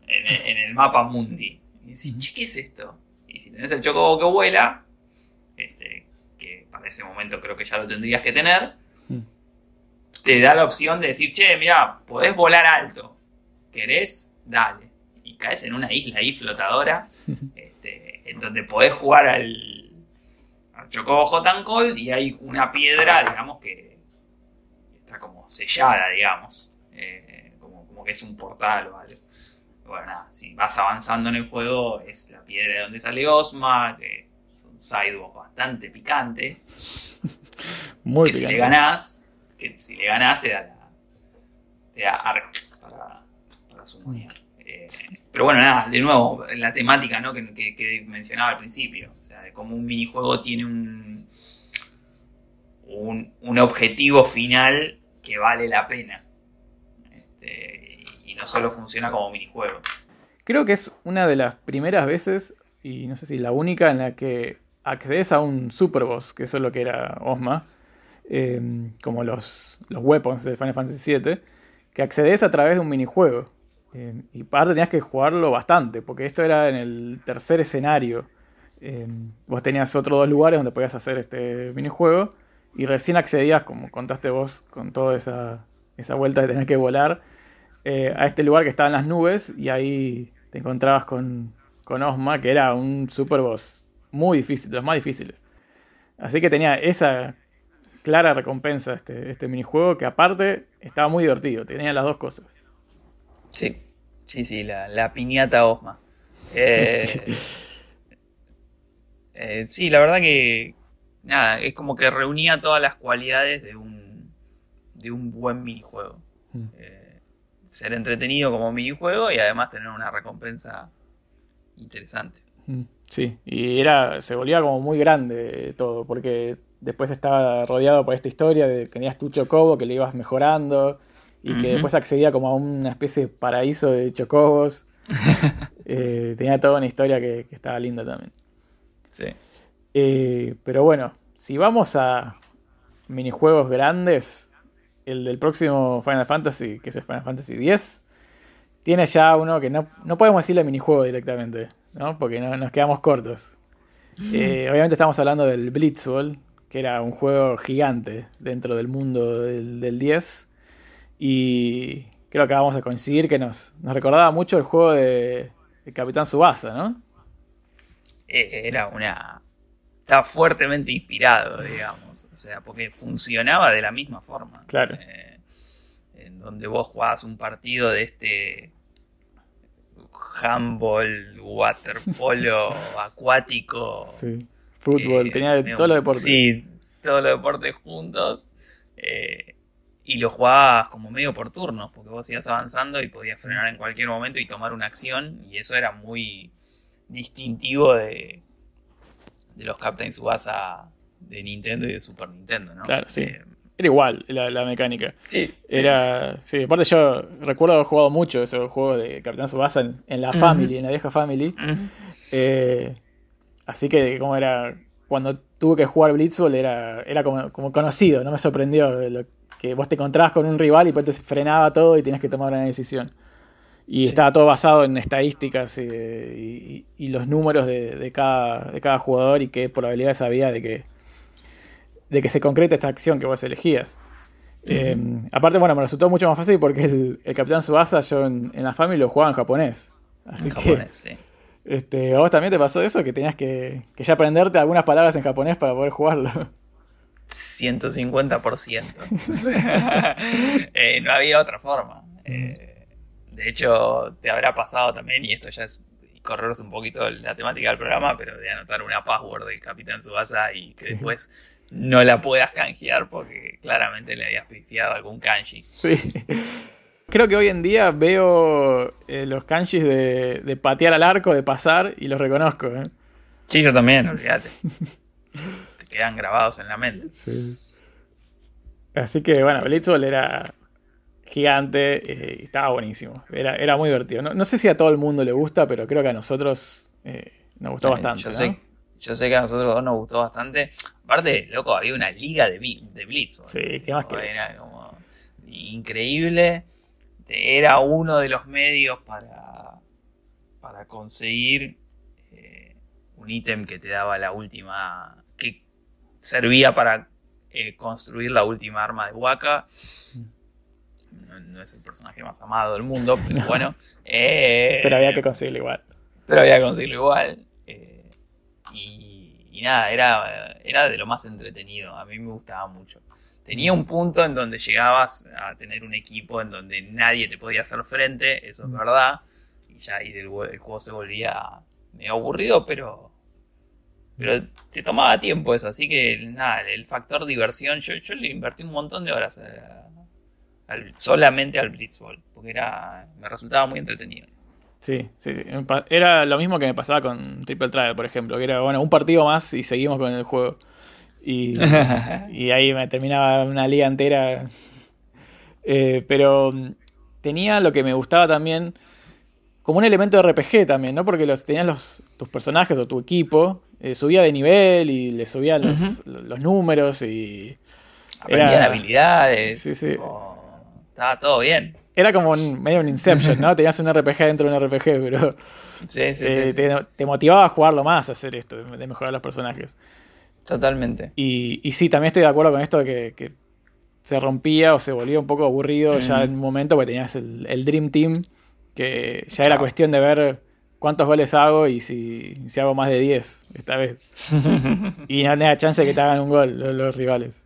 en, el mapa mundi. Y decís, che, ¿qué es esto? Y si tenés el chocobo que vuela, este, que para ese momento creo que ya lo tendrías que tener, te da la opción de decir, che, mira, podés volar alto. ¿Querés? Dale. Y caes en una isla ahí flotadora, [LAUGHS] este, en donde podés jugar al, al Chocobo Hot Cold y hay una piedra, digamos, que está como sellada, digamos. Eh, como, como que es un portal o algo. Bueno, nada, si vas avanzando en el juego, es la piedra de donde sale Osma, que es un sideboard bastante picante. [LAUGHS] Muy que si le ganás, que si le ganás te da la, te da arc para, para su eh, pero bueno, nada, de nuevo, la temática ¿no? que, que, mencionaba al principio, o sea, de cómo un minijuego tiene un, un, un objetivo final que vale la pena. Este, y no solo funciona como minijuego. Creo que es una de las primeras veces, y no sé si la única, en la que accedes a un super boss, que eso es lo que era Osma, eh, como los, los weapons de Final Fantasy VII, que accedes a través de un minijuego. Eh, y aparte tenías que jugarlo bastante, porque esto era en el tercer escenario. Eh, vos tenías otros dos lugares donde podías hacer este minijuego y recién accedías, como contaste vos, con toda esa, esa vuelta de tener que volar, a este lugar que estaba en las nubes y ahí te encontrabas con, con Osma, que era un super boss muy difícil, de los más difíciles. Así que tenía esa clara recompensa este, este minijuego que aparte estaba muy divertido, tenía las dos cosas. Sí, sí, sí, la, piñata Osma. [LAUGHS] Eh, eh, sí, la verdad que nada, es como que reunía todas las cualidades de un, de un buen minijuego. Mm. Eh, ser entretenido como minijuego y además tener una recompensa interesante. Mm, sí, y era, se volvía como muy grande todo, porque después estaba rodeado por esta historia de que tenías tu chocobo que le ibas mejorando y que después accedía como a una especie de paraíso de chocobos. [LAUGHS] Eh, tenía toda una historia que, estaba linda también. Sí. Eh, pero bueno, si vamos a minijuegos grandes, el del próximo Final Fantasy, que es el Final Fantasy X, tiene ya uno que no, no podemos decirle minijuego directamente, ¿no? porque no, nos quedamos cortos. [LAUGHS] Eh, obviamente estamos hablando del Blitzball, que era un juego gigante dentro del mundo del, 10. Y creo que vamos a coincidir que nos, recordaba mucho el juego de, Capitán Subasa, ¿no? Eh, era una. Estaba fuertemente inspirado, digamos. O sea, porque funcionaba de la misma forma. Claro. Eh, en donde vos jugabas un partido de este handball, waterpolo [LAUGHS] acuático. Sí Fútbol, eh, tenía todos los deportes. Sí, todos los deportes juntos. Eh, y lo jugabas como medio por turnos, porque vos ibas avanzando y podías frenar en cualquier momento y tomar una acción. Y eso era muy distintivo de, de los Captain Subasa de Nintendo y de Super Nintendo, ¿no? Claro, sí. Eh, era igual la, mecánica. Sí. Era. Sí. aparte yo recuerdo haber jugado mucho esos juegos de Capitán Subasa en, la Family, en la vieja Family. eh, Así que como era, cuando tuve que jugar Blitzball era, era como, conocido, no me sorprendió que vos te encontrabas con un rival y después te frenaba todo y tenías que tomar una decisión. Y estaba todo basado en estadísticas eh, y, los números de, cada, de cada jugador y qué probabilidades había de que, de que se concrete esta acción que vos elegías. Eh, aparte, bueno, me resultó mucho más fácil porque el, Capitán Subasa yo en, la familia lo jugaba en japonés. Así que, japonés, sí. Este, ¿A vos también te pasó eso? Que tenías que, ya aprenderte algunas palabras en japonés para poder jugarlo. 150%. [LAUGHS] [LAUGHS] eh, no había otra forma. Eh, de hecho, te habrá pasado también, y esto ya es correros un poquito la temática del programa, pero de anotar una password del Capitán Subasa y que después no la puedas canjear porque claramente le habías pifiado algún kanji. Sí. Creo que hoy en día veo eh, los kanjis de, patear al arco, de pasar, y los reconozco. ¿eh? Sí, yo también, olvídate. [LAUGHS] Quedan grabados en la mente. Así que bueno, Blitzball era gigante eh, y estaba buenísimo. Era, era muy divertido. No, sé si a todo el mundo le gusta, pero creo que a nosotros nos gustó bastante. Yo, sé, yo sé que a nosotros dos nos gustó bastante. Aparte, loco, había una liga de, de Blitz. Sí, ¿qué más que? Era como increíble. Era uno de los medios para, para conseguir eh, un ítem que te daba la última. Servía para eh, construir la última arma de Waka. No, es el personaje más amado del mundo, pero bueno. [LAUGHS] Eh, pero había que conseguirlo igual. Pero había que conseguirlo igual. y, nada, era, era de lo más entretenido. A mí me gustaba mucho. Tenía un punto en donde llegabas a tener un equipo en donde nadie te podía hacer frente, eso es verdad. Y ya ahí el juego se volvía medio aburrido, pero pero te tomaba tiempo eso, así que nada, el factor diversión, yo, yo le invertí un montón de horas solamente al Blitzball, porque era me resultaba muy entretenido. Sí, sí, era lo mismo que me pasaba con Triple Trial, por ejemplo, que era, bueno, un partido más y seguimos con el juego. Y, [LAUGHS] y ahí me terminaba una liga entera. Eh, pero tenía lo que me gustaba también, como un elemento de RPG también, ¿no? Porque los, tenías los, tus personajes o tu equipo eh, subía de nivel y le subía los, números y... Aprendían habilidades. Sí, sí. estaba todo bien. Era como medio un Inception, ¿no? Tenías un RPG dentro de un RPG, pero... Sí, sí, eh, sí, te, motivaba a jugarlo más, a hacer esto, de mejorar los personajes. Totalmente. Y, y sí, también estoy de acuerdo con esto de que, se rompía o se volvía un poco aburrido ya en un momento porque tenías el, Dream Team, que ya era cuestión de ver cuántos goles hago y si, si hago más de 10 esta vez. [LAUGHS] y no tenía chance de que te hagan un gol los, rivales.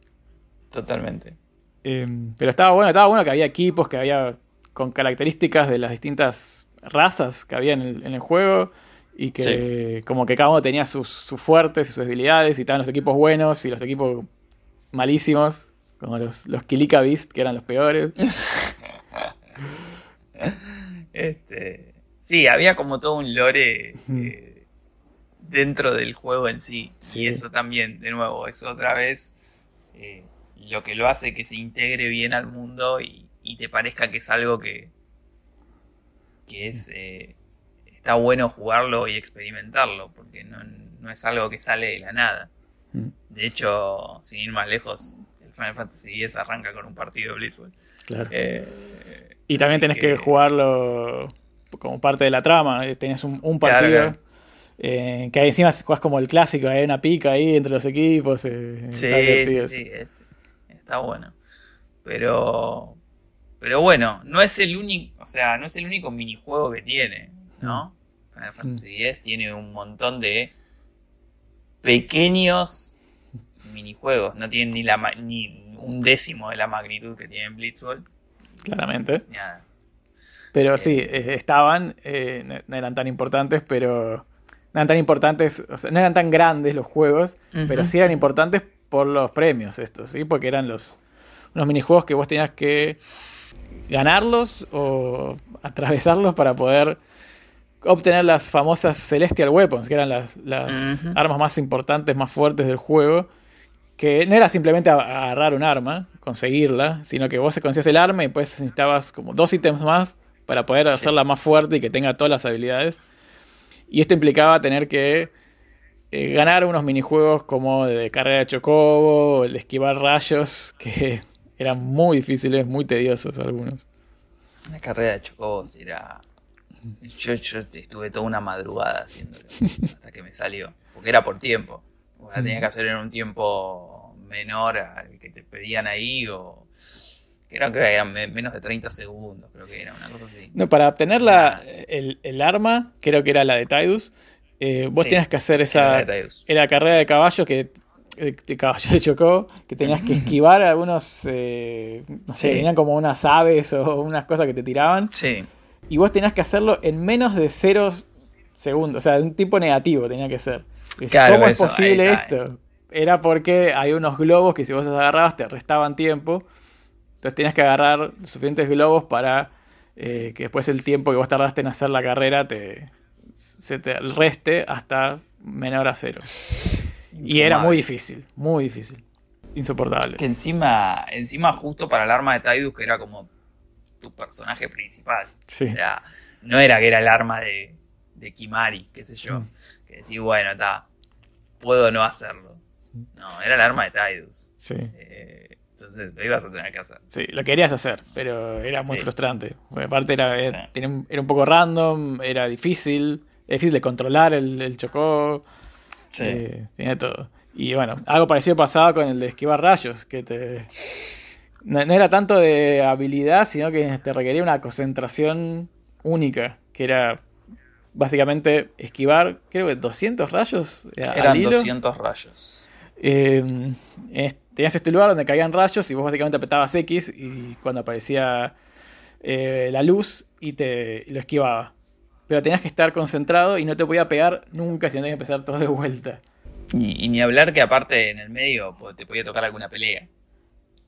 Totalmente. Em, pero estaba bueno, estaba bueno que había equipos, que había con características de las distintas razas que había en el, juego y que como que cada uno tenía sus, fuertes y sus debilidades y estaban los equipos buenos y los equipos malísimos, como los, los Kilika Beast, que eran los peores. [LAUGHS] este Sí, había como todo un lore eh, dentro del juego en sí. Y eso también, de nuevo, es otra vez eh, lo que lo hace que se integre bien al mundo y, te parezca que es algo que, que es eh, está bueno jugarlo y experimentarlo, porque no, es algo que sale de la nada. De hecho, sin ir más lejos, el Final Fantasy X arranca con un partido de Blizzard. Claro. y también tenés que jugarlo como parte de la trama. Eh, Tenías un, partido. Eh, que encima juegas como el clásico, hay una pica ahí entre los equipos. Eh, sí, sí, sí, está bueno. Pero, pero bueno, no es el único, o sea, no es el único minijuego que tiene, ¿no? Mm. Final Fantasy X tiene un montón de pequeños minijuegos, no tienen ni la ni un décimo de la magnitud que tiene Blitzball. Claramente. Nada. Pero sí, eh, estaban, eh, no eran tan importantes, pero no eran tan importantes, o sea, no eran tan grandes los juegos, pero sí eran importantes por los premios estos, ¿sí? Porque eran los unos minijuegos que vos tenías que ganarlos o atravesarlos para poder obtener las famosas Celestial Weapons, que eran las, armas más importantes, más fuertes del juego. Que no era simplemente agarrar un arma, conseguirla, sino que vos conseguías el arma y pues necesitabas como dos ítems más para poder hacerla más fuerte y que tenga todas las habilidades. Y esto implicaba tener que eh, ganar unos minijuegos como de carrera de chocobo, el de esquivar rayos, [LAUGHS] que eran muy difíciles, muy tediosos algunos. La carrera de chocobos era... Yo, estuve toda una madrugada haciéndolo [LAUGHS] hasta que me salió. Porque era por tiempo. O sea, tenía que hacer en un tiempo menor al que te pedían ahí o Creo que eran menos de 30 segundos, creo que era una cosa así. No, para obtener la, el, arma, creo que era la de Tidus, eh, vos tenías que hacer esa. Era, carrera de caballo que. Eh, de caballo de chocó, que tenías que [LAUGHS] esquivar algunos. Eh, no sé, venían como unas aves o unas cosas que te tiraban. Sí. Y vos tenías que hacerlo en menos de 0 segundos. O sea, de un tipo negativo tenía que ser. ¿Cómo es posible esto? Era porque hay unos globos que si vos los agarrabas te restaban tiempo. Entonces tenías que agarrar suficientes globos para eh, que después el tiempo que vos tardaste en hacer la carrera te, se te reste hasta menor a cero. Y era muy difícil, muy difícil. Insoportable. Que encima, encima justo para el arma de Tidus, que era como tu personaje principal. O sea, no era que era el arma de, de Kimari, qué sé yo. Mm. Que decís, bueno, está. puedo no hacerlo. No, era el arma de Tidus. Sí. Eh, entonces lo ibas a tener que hacer. Sí, lo querías hacer, pero era muy Sí. frustrante. Porque aparte era, era, Sí. un- era un poco random, era difícil, era difícil de controlar el, el chocó, eh, tenía todo. Y bueno, algo parecido pasaba con el de esquivar rayos, que te... No, no era tanto de habilidad, sino que te requería una concentración única, que era básicamente esquivar, creo que 200 rayos eh, al Eran hilo. 200 rayos. Eh, es- tenías este lugar donde caían rayos y vos básicamente apretabas X y cuando aparecía eh, la luz y te y lo esquivaba. Pero tenías que estar concentrado y no te podía pegar nunca, sino tenías que empezar todo de vuelta. Y, y ni hablar que aparte en el medio po- te podía tocar alguna pelea.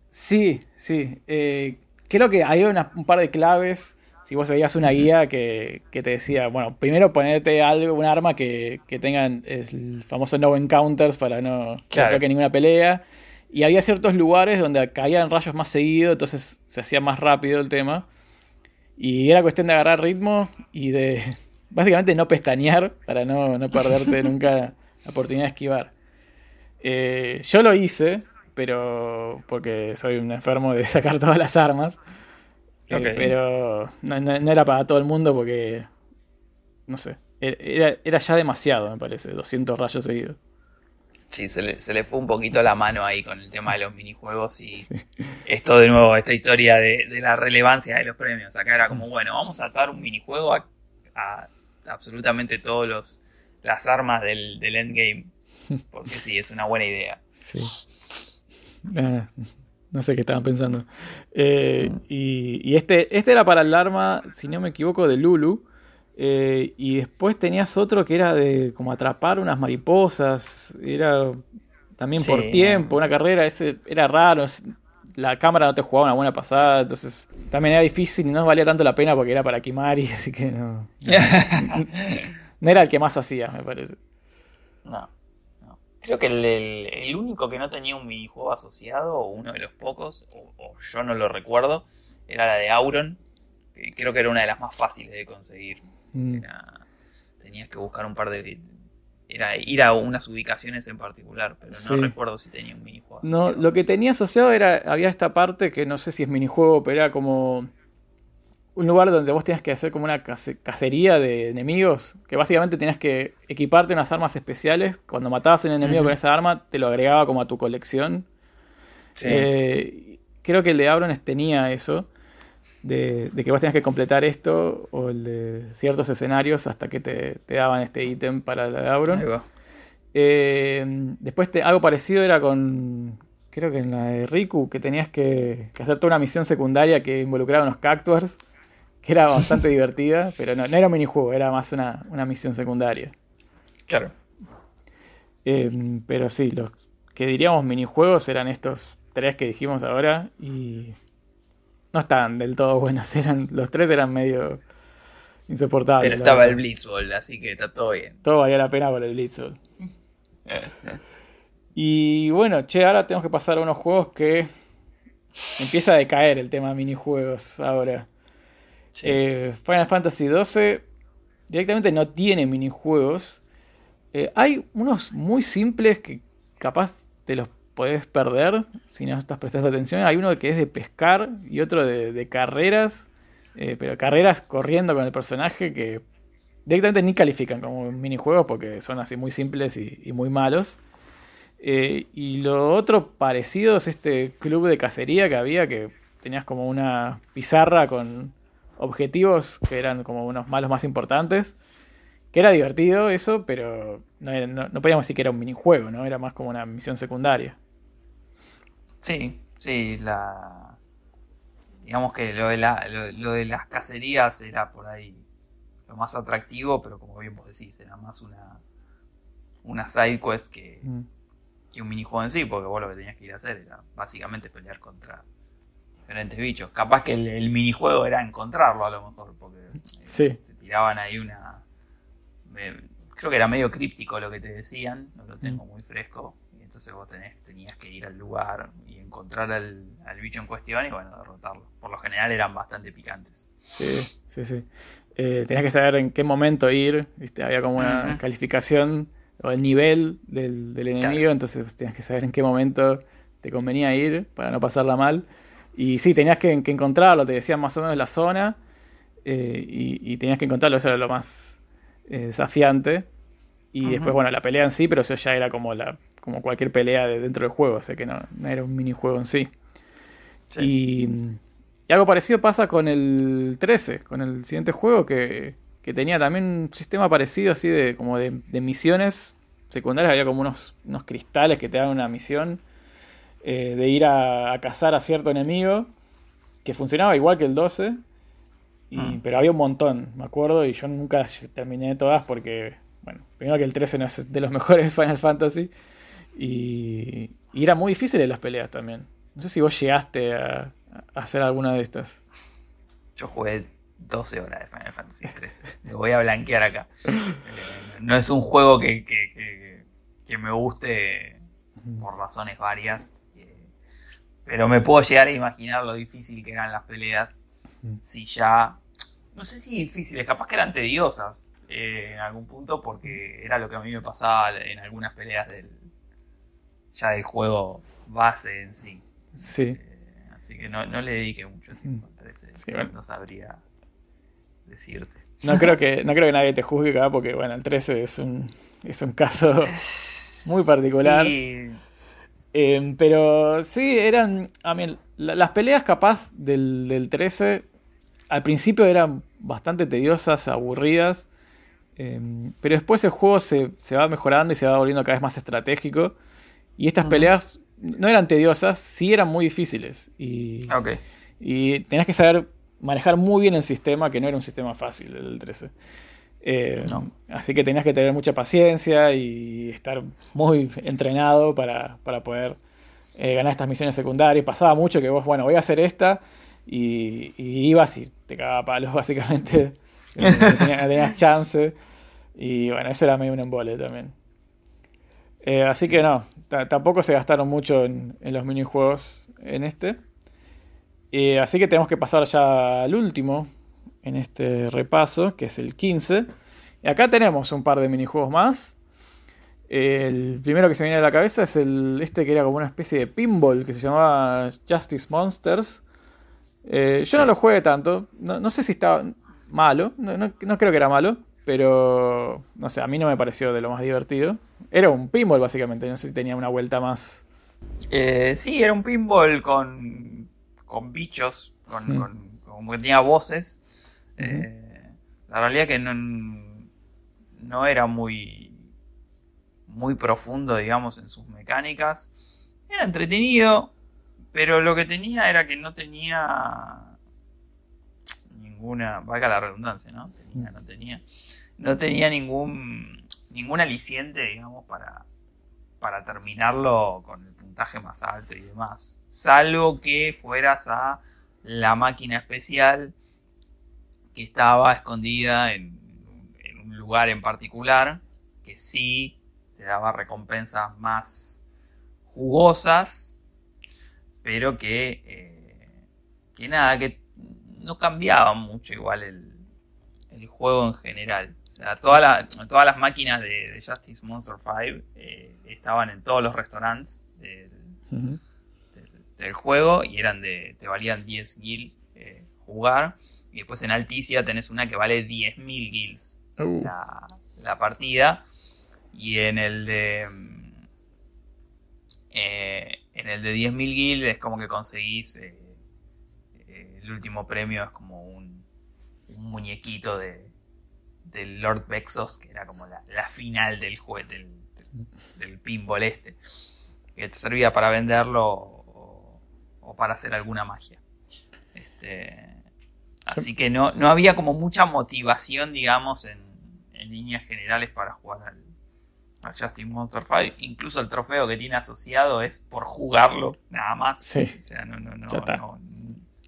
Sí, sí. eh, creo que hay una- un par de claves. Si vos seguías una guía que, que te decía, bueno, primero ponerte algo, un arma que, que tengan el famoso no encounters para no que Claro. toque ninguna pelea. Y había ciertos lugares donde caían rayos más seguido, entonces se hacía más rápido el tema. Y era cuestión de agarrar ritmo y de [LAUGHS] básicamente no pestañear para no, no perderte [LAUGHS] nunca la oportunidad de esquivar. Eh, yo lo hice, pero porque soy un enfermo de [LAUGHS] sacar todas las armas. Eh, pero no, no- no era para todo el mundo porque, no sé, era, era ya demasiado, me parece, 200 rayos seguidos. Sí, se le, se le fue un poquito la mano ahí con el tema de los minijuegos y esto de nuevo, esta historia de, de la relevancia de los premios. Acá era como, bueno, vamos a atar un minijuego a, a absolutamente todos los las armas del, del endgame. Porque sí, es una buena idea. Sí. Ah, no sé qué estaban pensando. Eh, y y este, este era para el arma, si no me equivoco, de Lulu. Eh, y después tenías otro que era de como atrapar unas mariposas. Era también por tiempo, una carrera. Ese era raro. La cámara no te jugaba una buena pasada. Entonces también era difícil y no valía tanto la pena porque era para Kimari. [LAUGHS] Así que no. [LAUGHS] No era el que más hacía, me parece. No. Creo que el, el- el único que no tenía un minijuego asociado, o uno de los pocos, o, o yo no lo recuerdo, era la de Auron. que creo que era una de las más fáciles de conseguir. Mm. Era- tenías que buscar un par de. Era ir a unas ubicaciones en particular, pero no Sí. recuerdo si tenía un minijuego No, asociado. lo que tenía asociado era, había esta parte que no sé si es minijuego, pero era como un lugar donde vos tenías que hacer como una cacería de enemigos, que básicamente tenías que equiparte unas armas especiales. Cuando matabas a un enemigo con esa arma, te lo agregaba como a tu colección. Sí. Eh, creo que el de Abrones tenía eso, de, de que vos tenías que completar esto, o el de ciertos escenarios hasta que te, te daban este ítem para la de va. Eh, después te- algo parecido era con. Creo que en la de Riku, que tenías que, que hacer toda una misión secundaria que involucraba unos cactuars, que era bastante [LAUGHS] divertida, pero no, no era un minijuego, era más una, una misión secundaria. Claro. Eh, pero sí, los que diríamos minijuegos eran estos tres que dijimos ahora y no estaban del todo buenos, [LAUGHS] eran, los tres eran medio insoportables. Pero estaba el Blitzball, así que está todo bien. Todo valía la pena por el Blitzball. [LAUGHS] Y bueno, che, ahora tenemos que pasar a unos juegos que empieza a decaer el tema de minijuegos ahora. Eh, Final Fantasy XII directamente no tiene minijuegos. Eh, hay unos muy simples que capaz te los podés perder si no estás prestando atención. Hay uno que es de pescar y otro de, carreras, eh, pero carreras corriendo con el personaje que directamente ni califican como minijuegos porque son así muy simples y, muy malos. Y lo otro parecido es este club de cacería que había, que tenías como una pizarra con objetivos que eran como unos malos más importantes. Que era divertido eso, pero no, era- no- no podíamos decir que era un minijuego, ¿no? Era más como una misión secundaria. Sí, sí, la. Digamos que lo de, la, lo, lo de las cacerías era por ahí lo más atractivo, pero como bien vos decís, era más una, una side quest que, Mm. que un minijuego en sí, porque vos lo que tenías que ir a hacer era básicamente pelear contra diferentes bichos. Capaz que el, el minijuego era encontrarlo a lo mejor, porque eh, Sí. te tiraban ahí una. me- creo que era medio críptico lo que te decían, no lo Mm. tengo muy fresco. Y entonces vos tenés, tenías que ir al lugar y encontrar al, al bicho en cuestión y bueno, derrotarlo. Por lo general eran bastante picantes. Sí, sí, sí. Eh, tenías que saber en qué momento ir, ¿viste? Había como una calificación o el nivel del, del enemigo, entonces tenías que saber en qué momento te convenía ir para no pasarla mal. Y sí, tenías que, encontrarlo, te decían más o menos la zona eh, y, tenías que encontrarlo, eso era lo más eh, desafiante. Y después, bueno, la pelea en sí, pero eso ya era como, la, como cualquier pelea de dentro del juego, o sea que no, no era un minijuego en sí. Y, algo parecido pasa con el 13, con el siguiente juego que, que tenía también un sistema parecido así de como de, misiones secundarias, había como unos, unos cristales que te dan una misión eh, de ir a, cazar a cierto enemigo, que funcionaba igual que el 12, mm. pero había un montón, me acuerdo, y yo nunca terminé todas porque, bueno, primero que el 13 no es de los [LAUGHS] mejores Final Fantasy, y, y era muy difícil en las peleas también. No sé si vos llegaste a, hacer alguna de estas. Yo jugué 12 horas de Final Fantasy 13. [LAUGHS] Lo voy a blanquear acá. Eh, no es un juego que, que, que me guste por razones varias. Pero me puedo llegar a imaginar lo difícil que eran las peleas. Si ya. No sé si difíciles, capaz que eran tediosas eh, en algún punto, porque era lo que a mí me pasaba en algunas peleas del. ya del juego base en sí. Sí. Eh, así que no, le dediqué mucho tiempo al 13. No sabría decirte. No creo que, no creo que nadie te juzgue acá, porque bueno, el 13 es un, es un caso [LAUGHS] muy particular. Sí. Em, pero sí, eran. A mí, las peleas capaz del, del 13 al principio eran bastante tediosas, aburridas. Em, pero después el juego se, va mejorando y se va volviendo cada vez más estratégico. Y estas peleas no eran tediosas, sí eran muy difíciles. Y, y tenías que saber manejar muy bien el sistema, que no era un sistema fácil el 13. Eh, así que tenías que tener mucha paciencia y estar muy entrenado para, poder eh, ganar estas misiones secundarias. Pasaba mucho que vos, bueno, voy a hacer esta y, ibas y te cagaba palos, [LAUGHS] básicamente. no tenías, chance. Y bueno, eso era medio un embole también. Eh, así que no, tampoco se gastaron mucho en, en los minijuegos en este. así que tenemos que pasar ya al último, en este repaso, que es el 15. Y acá tenemos un par de minijuegos más. El primero que se viene a la cabeza es el este que era como una especie de pinball que se llamaba Justice Monsters. Eh, yo no lo jugué tanto. No, sé si estaba malo. No, creo que era malo. Pero no sé, a mí no me pareció de lo más divertido. Era un pinball básicamente. No sé si tenía una vuelta más. Eh, sí, era un pinball con, con bichos. Con, con, como que tenía voces. Eh, la realidad que no, no era muy, muy profundo, digamos, en sus mecánicas. Era entretenido, pero lo que tenía era que no tenía ninguna, valga la redundancia, ¿no? Tenía, no tenía, no tenía ningún, ningún aliciente, digamos, para, para terminarlo con el puntaje más alto y demás. Salvo que fueras a la máquina especial que estaba escondida en, un lugar en particular, que sí te daba recompensas más jugosas, pero que, eh, que nada, que no cambiaba mucho igual el, juego en general. O sea, todas las máquinas de, Justice Monster 5 eh, estaban en todos los restaurantes del, juego y eran de. te valían 10 gil eh, jugar. Y después en Alticia tenés una que vale 10.000 guilds uh. la, partida. Y en el de. Eh, en el de 10.000 guilds es como que conseguís. Eh, eh, el último premio es como un, un muñequito de, del Lord Vexos, que era como la, final del juego, del, del, pinball este. Que te servía para venderlo o, o para hacer alguna magia. Este. Así que no, no había como mucha motivación, digamos, en, líneas generales para jugar al, al Justin Monster 5. Incluso el trofeo que tiene asociado es por jugarlo, nada más. Sí. O sea, no, no, no,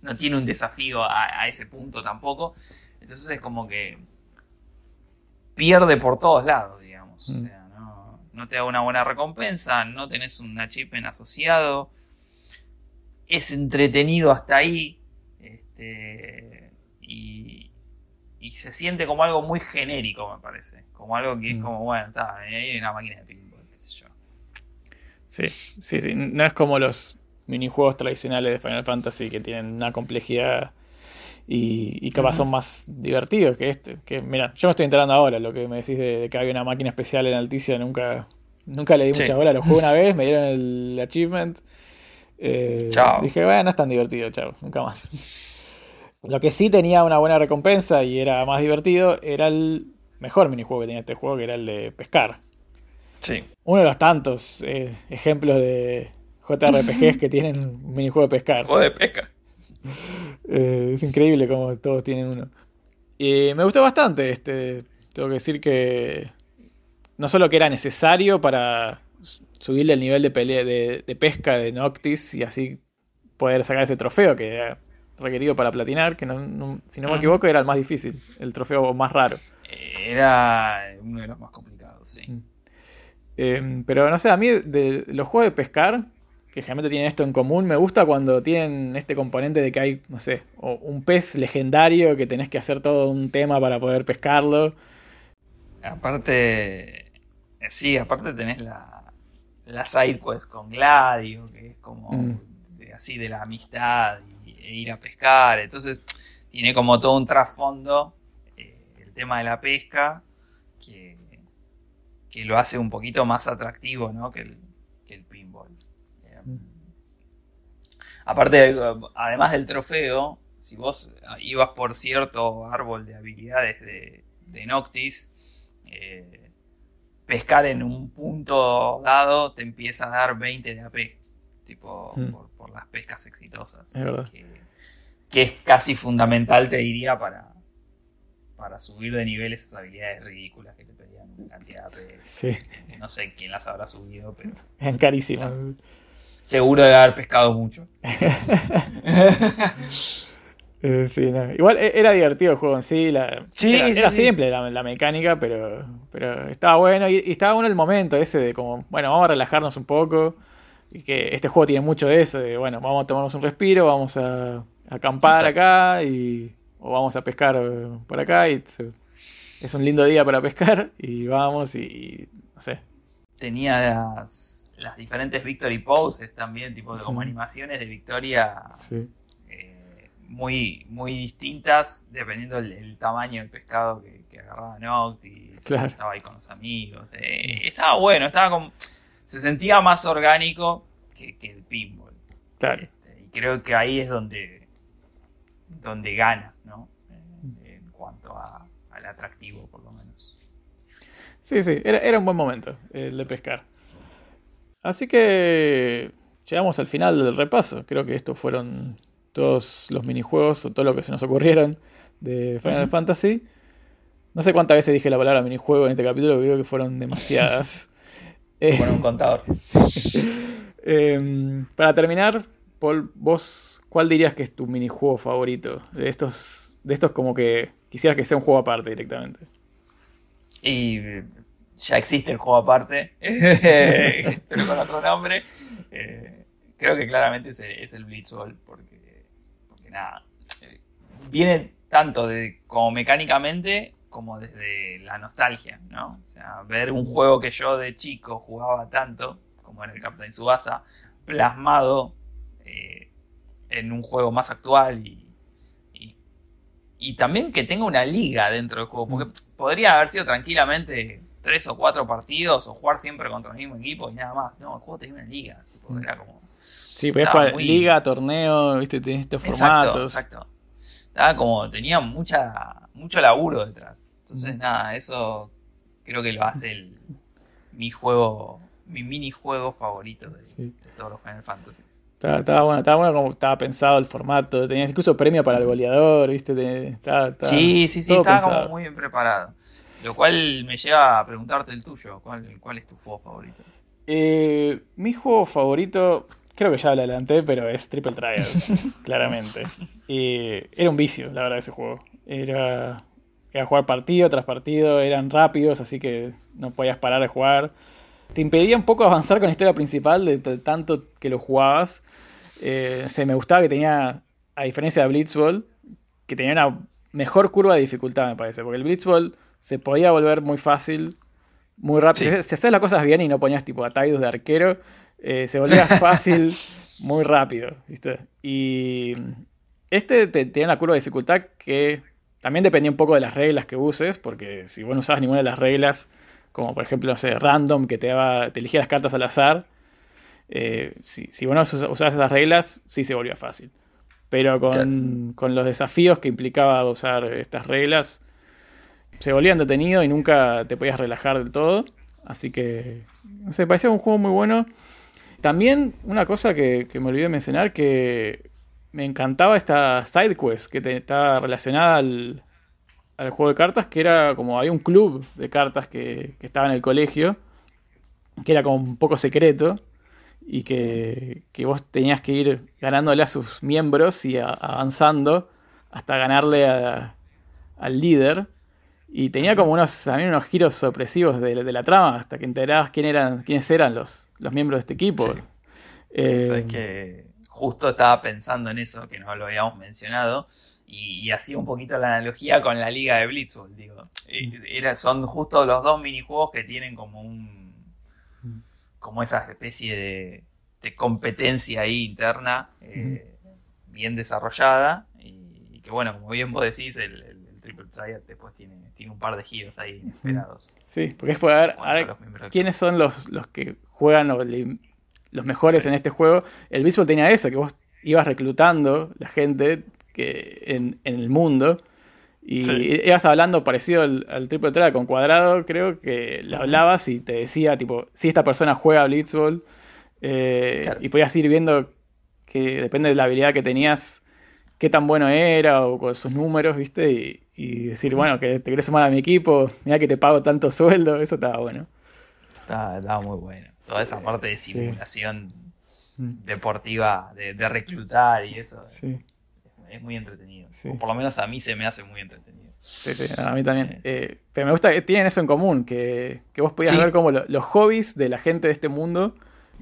no, tiene un desafío a, ese punto tampoco. Entonces es como que pierde por todos lados, digamos. O mm. sea, no, no te da una buena recompensa, no tenés un achievement asociado. Es entretenido hasta ahí. Este, y se siente como algo muy genérico, me parece. Como algo que es Mm. como, bueno, está, hay una máquina de pinball, qué sé yo. Sí, sí, sí. No es como los minijuegos tradicionales de Final Fantasy que tienen una complejidad y, y capaz son más divertidos que este. Que mira, yo me estoy enterando ahora, lo que me decís de, de que había una máquina especial en Alticia, nunca, nunca le di Sí. mucha bola. Lo jugué una vez, me dieron el achievement. eh, Chao. Dije, bueno, no es tan divertido, chao, nunca más. Lo que sí tenía una buena recompensa y era más divertido era el mejor minijuego que tenía este juego, que era el de pescar Sí. uno de los tantos eh, ejemplos de JRPGs que tienen un minijuego de pescar. Juego de pesca. Eh, es increíble como todos tienen uno. Y me gustó bastante este. Tengo que decir que no solo que era necesario para subirle el nivel de pelea de, de pesca de Noctis y así poder sacar ese trofeo que era requerido para platinar, que no- no- si no me equivoco era el más difícil, el trofeo más raro. Era uno de los más complicados, sí. Eh, pero no sé, a mí de los juegos de pescar, que generalmente tienen esto en común, me gusta cuando tienen este componente de que hay, no sé, o un pez legendario que tenés que hacer todo un tema para poder pescarlo. Aparte, eh, sí, aparte tenés la, la side quest con Gladio, que es como Mm. de- así de la amistad y, ir a pescar. Entonces, tiene como todo un trasfondo eh, el tema de la pesca que, que lo hace un poquito más atractivo ¿no? que, el, pinball. Aparte, además del trofeo, si vos ibas por cierto árbol de habilidades de, de Noctis, eh, pescar en un punto dado te empieza a dar 20 de AP, tipo Mm. por, por las pescas exitosas. Es verdad. Que, que es casi fundamental, te diría, para, para subir de nivel esas habilidades ridículas que te pedían una cantidad de. Sí, que no sé quién las habrá subido, pero es carísimo. seguro de haber pescado mucho. [LAUGHS] Eh, sí, no. Igual e- era divertido el juego en sí. La, Sí, era, sí, era sí. simple la, la mecánica, pero, pero estaba bueno. Y, y estaba bueno el momento ese de como, bueno, vamos a relajarnos un poco. Que este juego tiene mucho de eso, de bueno, vamos a tomarnos un respiro, vamos a, a acampar Exacto. acá y, o vamos a pescar eh, por acá. Y se- es un lindo día para pescar [LAUGHS] y vamos y, no sé. Tenía las, las diferentes victory poses también, tipo de como animaciones de victoria Sí. eh, muy, muy distintas dependiendo del el tamaño del pescado que, que agarraba Noctis. Claro. Estaba ahí con los amigos. eh, estaba bueno, estaba como. Se sentía más orgánico que, que el pinball. Claro. Este, y creo que ahí es donde, donde gana, ¿no? Eh, en cuanto a, al atractivo, por lo menos. Sí, sí, era, era un buen momento el de pescar. Así que llegamos al final del repaso. Creo que estos fueron todos los minijuegos o todo lo que se nos ocurrieron de Final. Fantasy. No sé cuántas veces dije la palabra minijuego en este capítulo, pero creo que fueron demasiadas. [LAUGHS] Eh, Bueno, un contador. [LAUGHS] em, para terminar, Paul, vos, ¿cuál dirías que es tu minijuego favorito? De estos, de estos como que quisieras que sea un juego aparte directamente. Y ya existe el juego aparte, [LAUGHS] pero con otro nombre. Eh, creo que claramente es el, es el Blitzball, porque, porque nada, eh, viene tanto de como mecánicamente como desde la nostalgia, ¿no? O sea, ver un juego que yo de chico jugaba tanto, como era el Captain Subasa, plasmado eh, en un juego más actual y, y, y también que tenga una liga dentro del juego, porque podría haber sido tranquilamente tres o cuatro partidos o jugar siempre contra el mismo equipo y nada más. No, el juego tenía una liga, tipo, Mm. era como... Sí, podías jugar muy- liga, torneo, viste, tenés estos Exacto, formatos. exacto. Estaba como, tenía mucha, mucho laburo detrás. Entonces, nada, eso creo que lo hace el, mi juego, mi minijuego favorito de, Sí. de todos los Final Fantasy. Estaba, estaba bueno, estaba bueno como estaba pensado el formato. Tenías incluso premio para el goleador, viste. Te- estaba- estaba Sí, sí, sí, estaba pensado. como muy bien preparado. Lo cual me lleva a preguntarte el tuyo. ¿Cuál, cuál es tu juego favorito? Eh, mi juego favorito, creo que ya lo adelanté, pero es Triple Trial, [LAUGHS] claramente. Y era un vicio, la verdad, ese juego. Era, era jugar partido tras partido, eran rápidos, así que no podías parar de jugar. Te impedía un poco avanzar con la historia principal de, t- tanto que lo jugabas. Eh, se me gustaba que tenía, a diferencia de Blitzball, que tenía una, mejor curva de dificultad, me parece. Porque el Blitzball se podía volver muy fácil, muy rápido. Sí. Si, si hacías las cosas bien y no ponías tipo a Tidus de arquero, eh, se volvía [LAUGHS] fácil muy rápido, ¿viste? Y este te- tiene una curva de dificultad que también dependía un poco de las reglas que uses, porque si vos no usabas ninguna de las reglas, como por ejemplo, no sé, random, que te, daba, te elegía las cartas al azar, eh, si, si vos no us- usabas esas reglas, sí se volvía fácil. Pero con, con los desafíos que implicaba usar estas reglas, se volvía entretenido y nunca te podías relajar del todo. Así que, no sé, parecía un juego muy bueno. También una cosa que, me olvidé mencionar, que me encantaba esta side quest que estaba relacionada al, al juego de cartas, que era como había un club de cartas que, que estaba en el colegio, que era como un poco secreto, y que, que vos tenías que ir ganándole a sus miembros y avanzando hasta ganarle al líder. Y tenía como unos, también unos giros sorpresivos de, de la trama, hasta que enterabas quién eran, quiénes eran los, los miembros de este equipo. Sí. Eh, que justo estaba pensando en eso, que no lo habíamos mencionado, y, y hacía un poquito la analogía con la liga de Blitzball, digo. Eh, Era, son justo los dos minijuegos que tienen como un como esa especie de, de competencia ahí interna eh, bien desarrollada y, y que bueno, como bien vos decís, el Triple Triad después tiene, tiene un par de giros ahí inesperados. Sí, porque es por ver, quiénes son los, los que juegan o le- los mejores Sí. en este juego. El béisbol tenía eso, que vos ibas reclutando la gente que en, en el mundo y Sí. ibas hablando parecido al, al triple threat con cuadrado, creo que le hablabas y te decía, tipo, si esta persona juega a Blitzball eh, Claro. y podías ir viendo que depende de la habilidad que tenías, qué tan bueno era o con sus números, ¿viste? Y, y decir, bueno, que te querés sumar a mi equipo, mira que te pago tanto sueldo, eso estaba bueno. Estaba, estaba muy bueno. Toda esa parte de simulación deportiva, de, de reclutar y eso, Sí, es muy entretenido. Sí. O por lo menos a mí se me hace muy entretenido. sí, sí, a mí también. Eh, pero me gusta que tienen eso en común, que, que vos podías ver como lo- los hobbies de la gente de este mundo,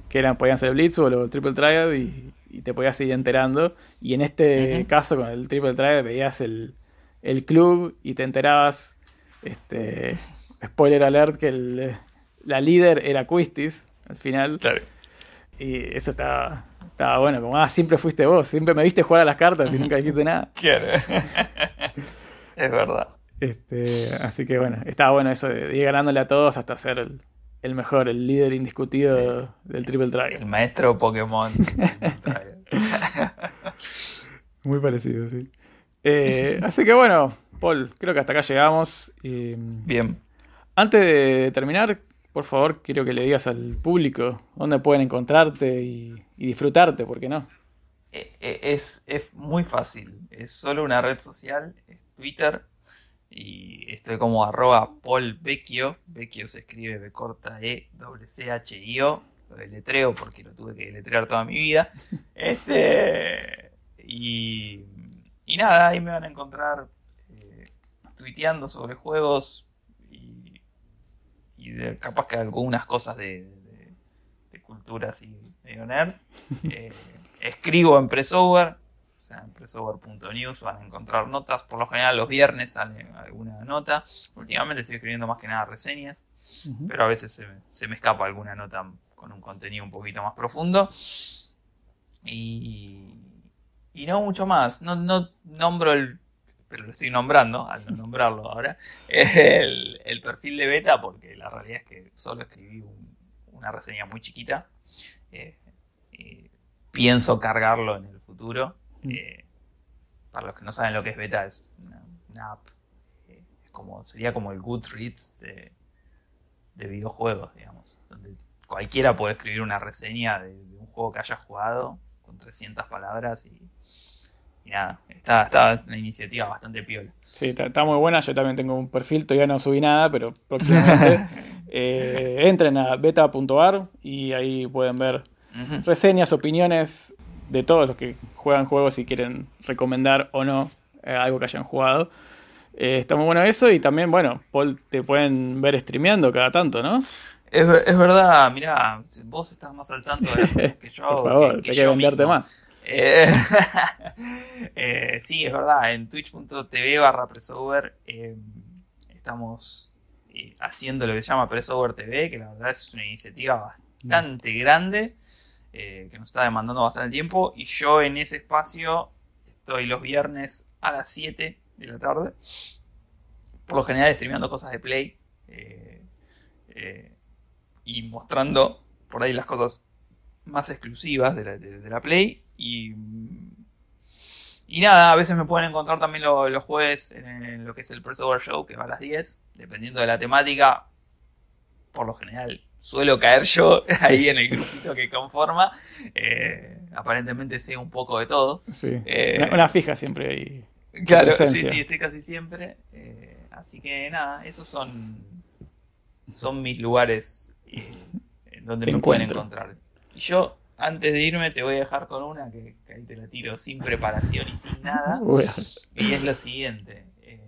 que eran, podían ser Blitzball o Triple Triad, y, y te podías ir enterando. Y en este caso, con el Triple Triad, veías el, el club y te enterabas, este, spoiler alert, que el- la líder era Quistis al final. Claro. Y eso estaba, estaba bueno, como, ah, siempre fuiste vos, siempre me viste jugar a las cartas y nunca dijiste nada. [LAUGHS] Claro. [LAUGHS] es verdad. Este, así que bueno, estaba bueno eso de ir ganándole a todos hasta ser el, el mejor, el líder indiscutido del Triple El Trial. maestro Pokémon. [LAUGHS] Muy parecido, sí. Eh, así que bueno, Paul, creo que hasta acá llegamos. Y, Bien. antes de terminar, por favor, quiero que le digas al público dónde pueden encontrarte y, y disfrutarte, ¿por qué no? E- e- Es, es muy fácil. Es solo una red social, es Twitter. Y estoy como arroba Paul Vecchio. Vecchio se escribe B corta E doble C H I O. Lo deletreo porque lo tuve que deletrear toda mi vida. [LAUGHS] Este. Y. Y nada, ahí me van a encontrar eh, tuiteando sobre juegos y, y de, capaz que algunas cosas de, de- de cultura así medio nerd. [LAUGHS] Eh, escribo en Pressover, o sea, en pressover.news van a encontrar notas. Por lo general los viernes sale alguna nota. Últimamente estoy escribiendo más que nada reseñas, pero a veces se, se me escapa alguna nota con un contenido un poquito más profundo. Y, y no mucho más. No, no nombro el, pero lo estoy nombrando, al no nombrarlo ahora, [LAUGHS] el, el perfil de beta, porque la realidad es que solo escribí un- una reseña muy chiquita. Eh, y pienso cargarlo en el futuro. Mm. Eh, para los que no saben lo que es beta, es una, una app. eh, es como, sería como el Goodreads de, de videojuegos, digamos. Donde cualquiera puede escribir una reseña de, de un juego que haya jugado con 300 palabras y, y nada. Está, está una iniciativa bastante piola. Sí, está, está muy buena. Yo también tengo un perfil, todavía no subí nada, pero próximamente. [LAUGHS] eh, entren a beta.ar y ahí pueden ver reseñas, opiniones de todos los que juegan juegos y quieren recomendar o no eh, algo que hayan jugado. Eh, está muy bueno eso y también, bueno, Paul, te pueden ver streameando cada tanto, ¿no? Es, es verdad, mirá, vos estás más al tanto de las cosas que yo [LAUGHS] Por favor, que- que hay que venderte mismo. más. Eh, [LAUGHS] eh, sí, es verdad, en twitch.tv barra Pressover eh, estamos haciendo lo que se llama Pressover TV, que la verdad es una iniciativa bastante grande, que nos está demandando bastante tiempo, y yo en ese espacio estoy los viernes a las 7 de la tarde, por lo general streameando cosas de Play, y mostrando por ahí las cosas más exclusivas de la, Play. Y, y nada, a veces me pueden encontrar también los jueves en, lo que es el Pressover Show, que va a las 10, dependiendo de la temática. Por lo general, suelo caer yo [LAUGHS] ahí en el grupito que conforma. Eh, aparentemente sé un poco de todo. Eh, una, fija siempre ahí. Claro, sí, sí, estoy casi siempre. Eh, así que nada, esos son, son mis lugares en donde me pueden encontrar. Y yo, antes de irme, te voy a dejar con una que, ahí te la tiro sin preparación y sin nada. [LAUGHS] Y es lo siguiente. Eh,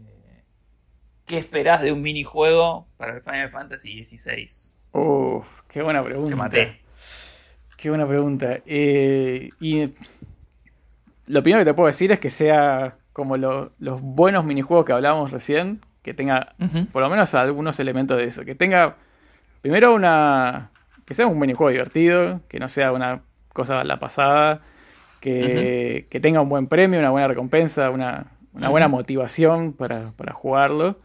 ¿Qué esperás de un minijuego para el Final Fantasy XVI? Uf, qué buena pregunta. Te maté. Qué buena pregunta. Eh, y lo primero que te puedo decir es que sea como los buenos minijuegos que hablábamos recién, que tenga por lo menos algunos elementos de eso. Que tenga primero una, que sea un minijuego divertido, que no sea una cosa a la pasada, que, tenga un buen premio, una buena recompensa, una, buena motivación para, jugarlo.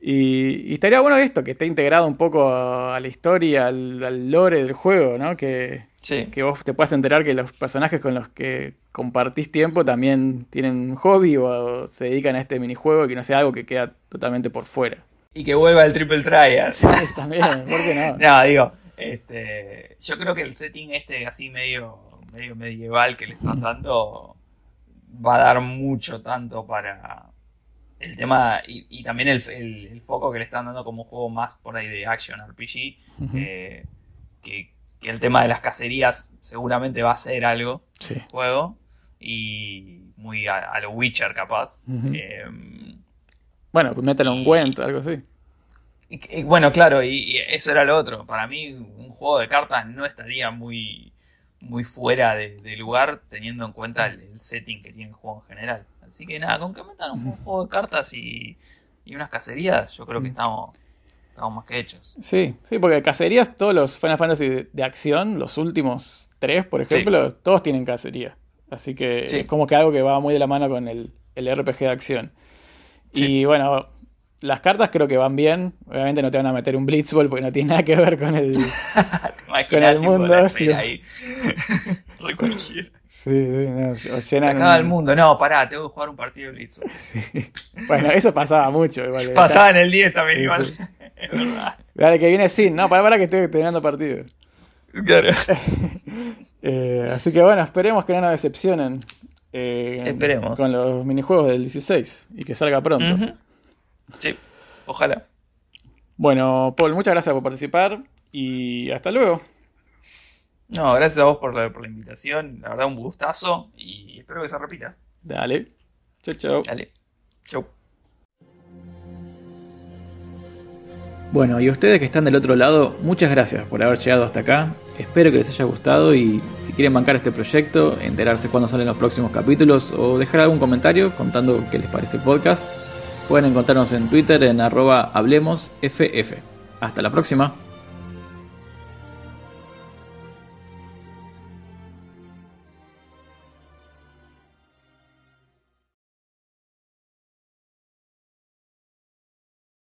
Y, estaría bueno esto, que esté integrado un poco a, la historia, al, lore del juego, ¿no? Que, que vos te puedas enterar que los personajes con los que compartís tiempo también tienen un hobby o, se dedican a este minijuego, que no sea algo que queda totalmente por fuera. Y que vuelva el Triple Triad. también, ¿por qué no? [LAUGHS] no, digo, este, yo creo que el setting este así medio, medio medieval que le están dando va a dar mucho tanto para el tema y, también el, foco que le están dando como juego más por ahí de action RPG. Eh, que, el tema de las cacerías seguramente va a ser algo sí. juego y muy a, lo Witcher capaz. Eh, bueno, pues mételo un cuento, algo así. Y, bueno, claro, y, eso era lo otro. Para mí, un juego de cartas no estaría muy, muy fuera de, lugar teniendo en cuenta el, setting que tiene el juego en general. Así que nada, con que metan un juego de cartas y, unas cacerías, yo creo que estamos, estamos más que hechos. Sí, sí, porque cacerías, todos los Final Fantasy de, acción, los últimos tres, por ejemplo, todos tienen cacería. Así que es como que algo que va muy de la mano con el, el RPG de acción. Y bueno, las cartas creo que van bien. Obviamente no te van a meter un Blitzball porque no tiene nada que ver con el, [LAUGHS] con el mundo. Ahí. [LAUGHS] cualquiera. Sí, no, Se acaba el mundo. No, pará, tengo que jugar un partido de Blitzball. [LAUGHS] Bueno, eso pasaba mucho. Igual, pasaba en el 10 también, igual. es verdad. Dale, que viene sin. No, para, para que estoy terminando partido. Claro. eh, así que bueno, esperemos que no nos decepcionen. Eh, esperemos. Con los minijuegos del 16 y que salga pronto. Sí, ojalá. Bueno, Paul, muchas gracias por participar y hasta luego. No, gracias a vos por la, por la invitación. La verdad, un gustazo y espero que se repita. Dale. Chau, chau. Dale. Chau. Bueno, y a ustedes que están del otro lado, muchas gracias por haber llegado hasta acá. Espero que les haya gustado y si quieren bancar este proyecto, enterarse cuándo salen los próximos capítulos o dejar algún comentario contando qué les parece el podcast, Pueden encontrarnos en Twitter en arroba hablemosff. Hasta la próxima.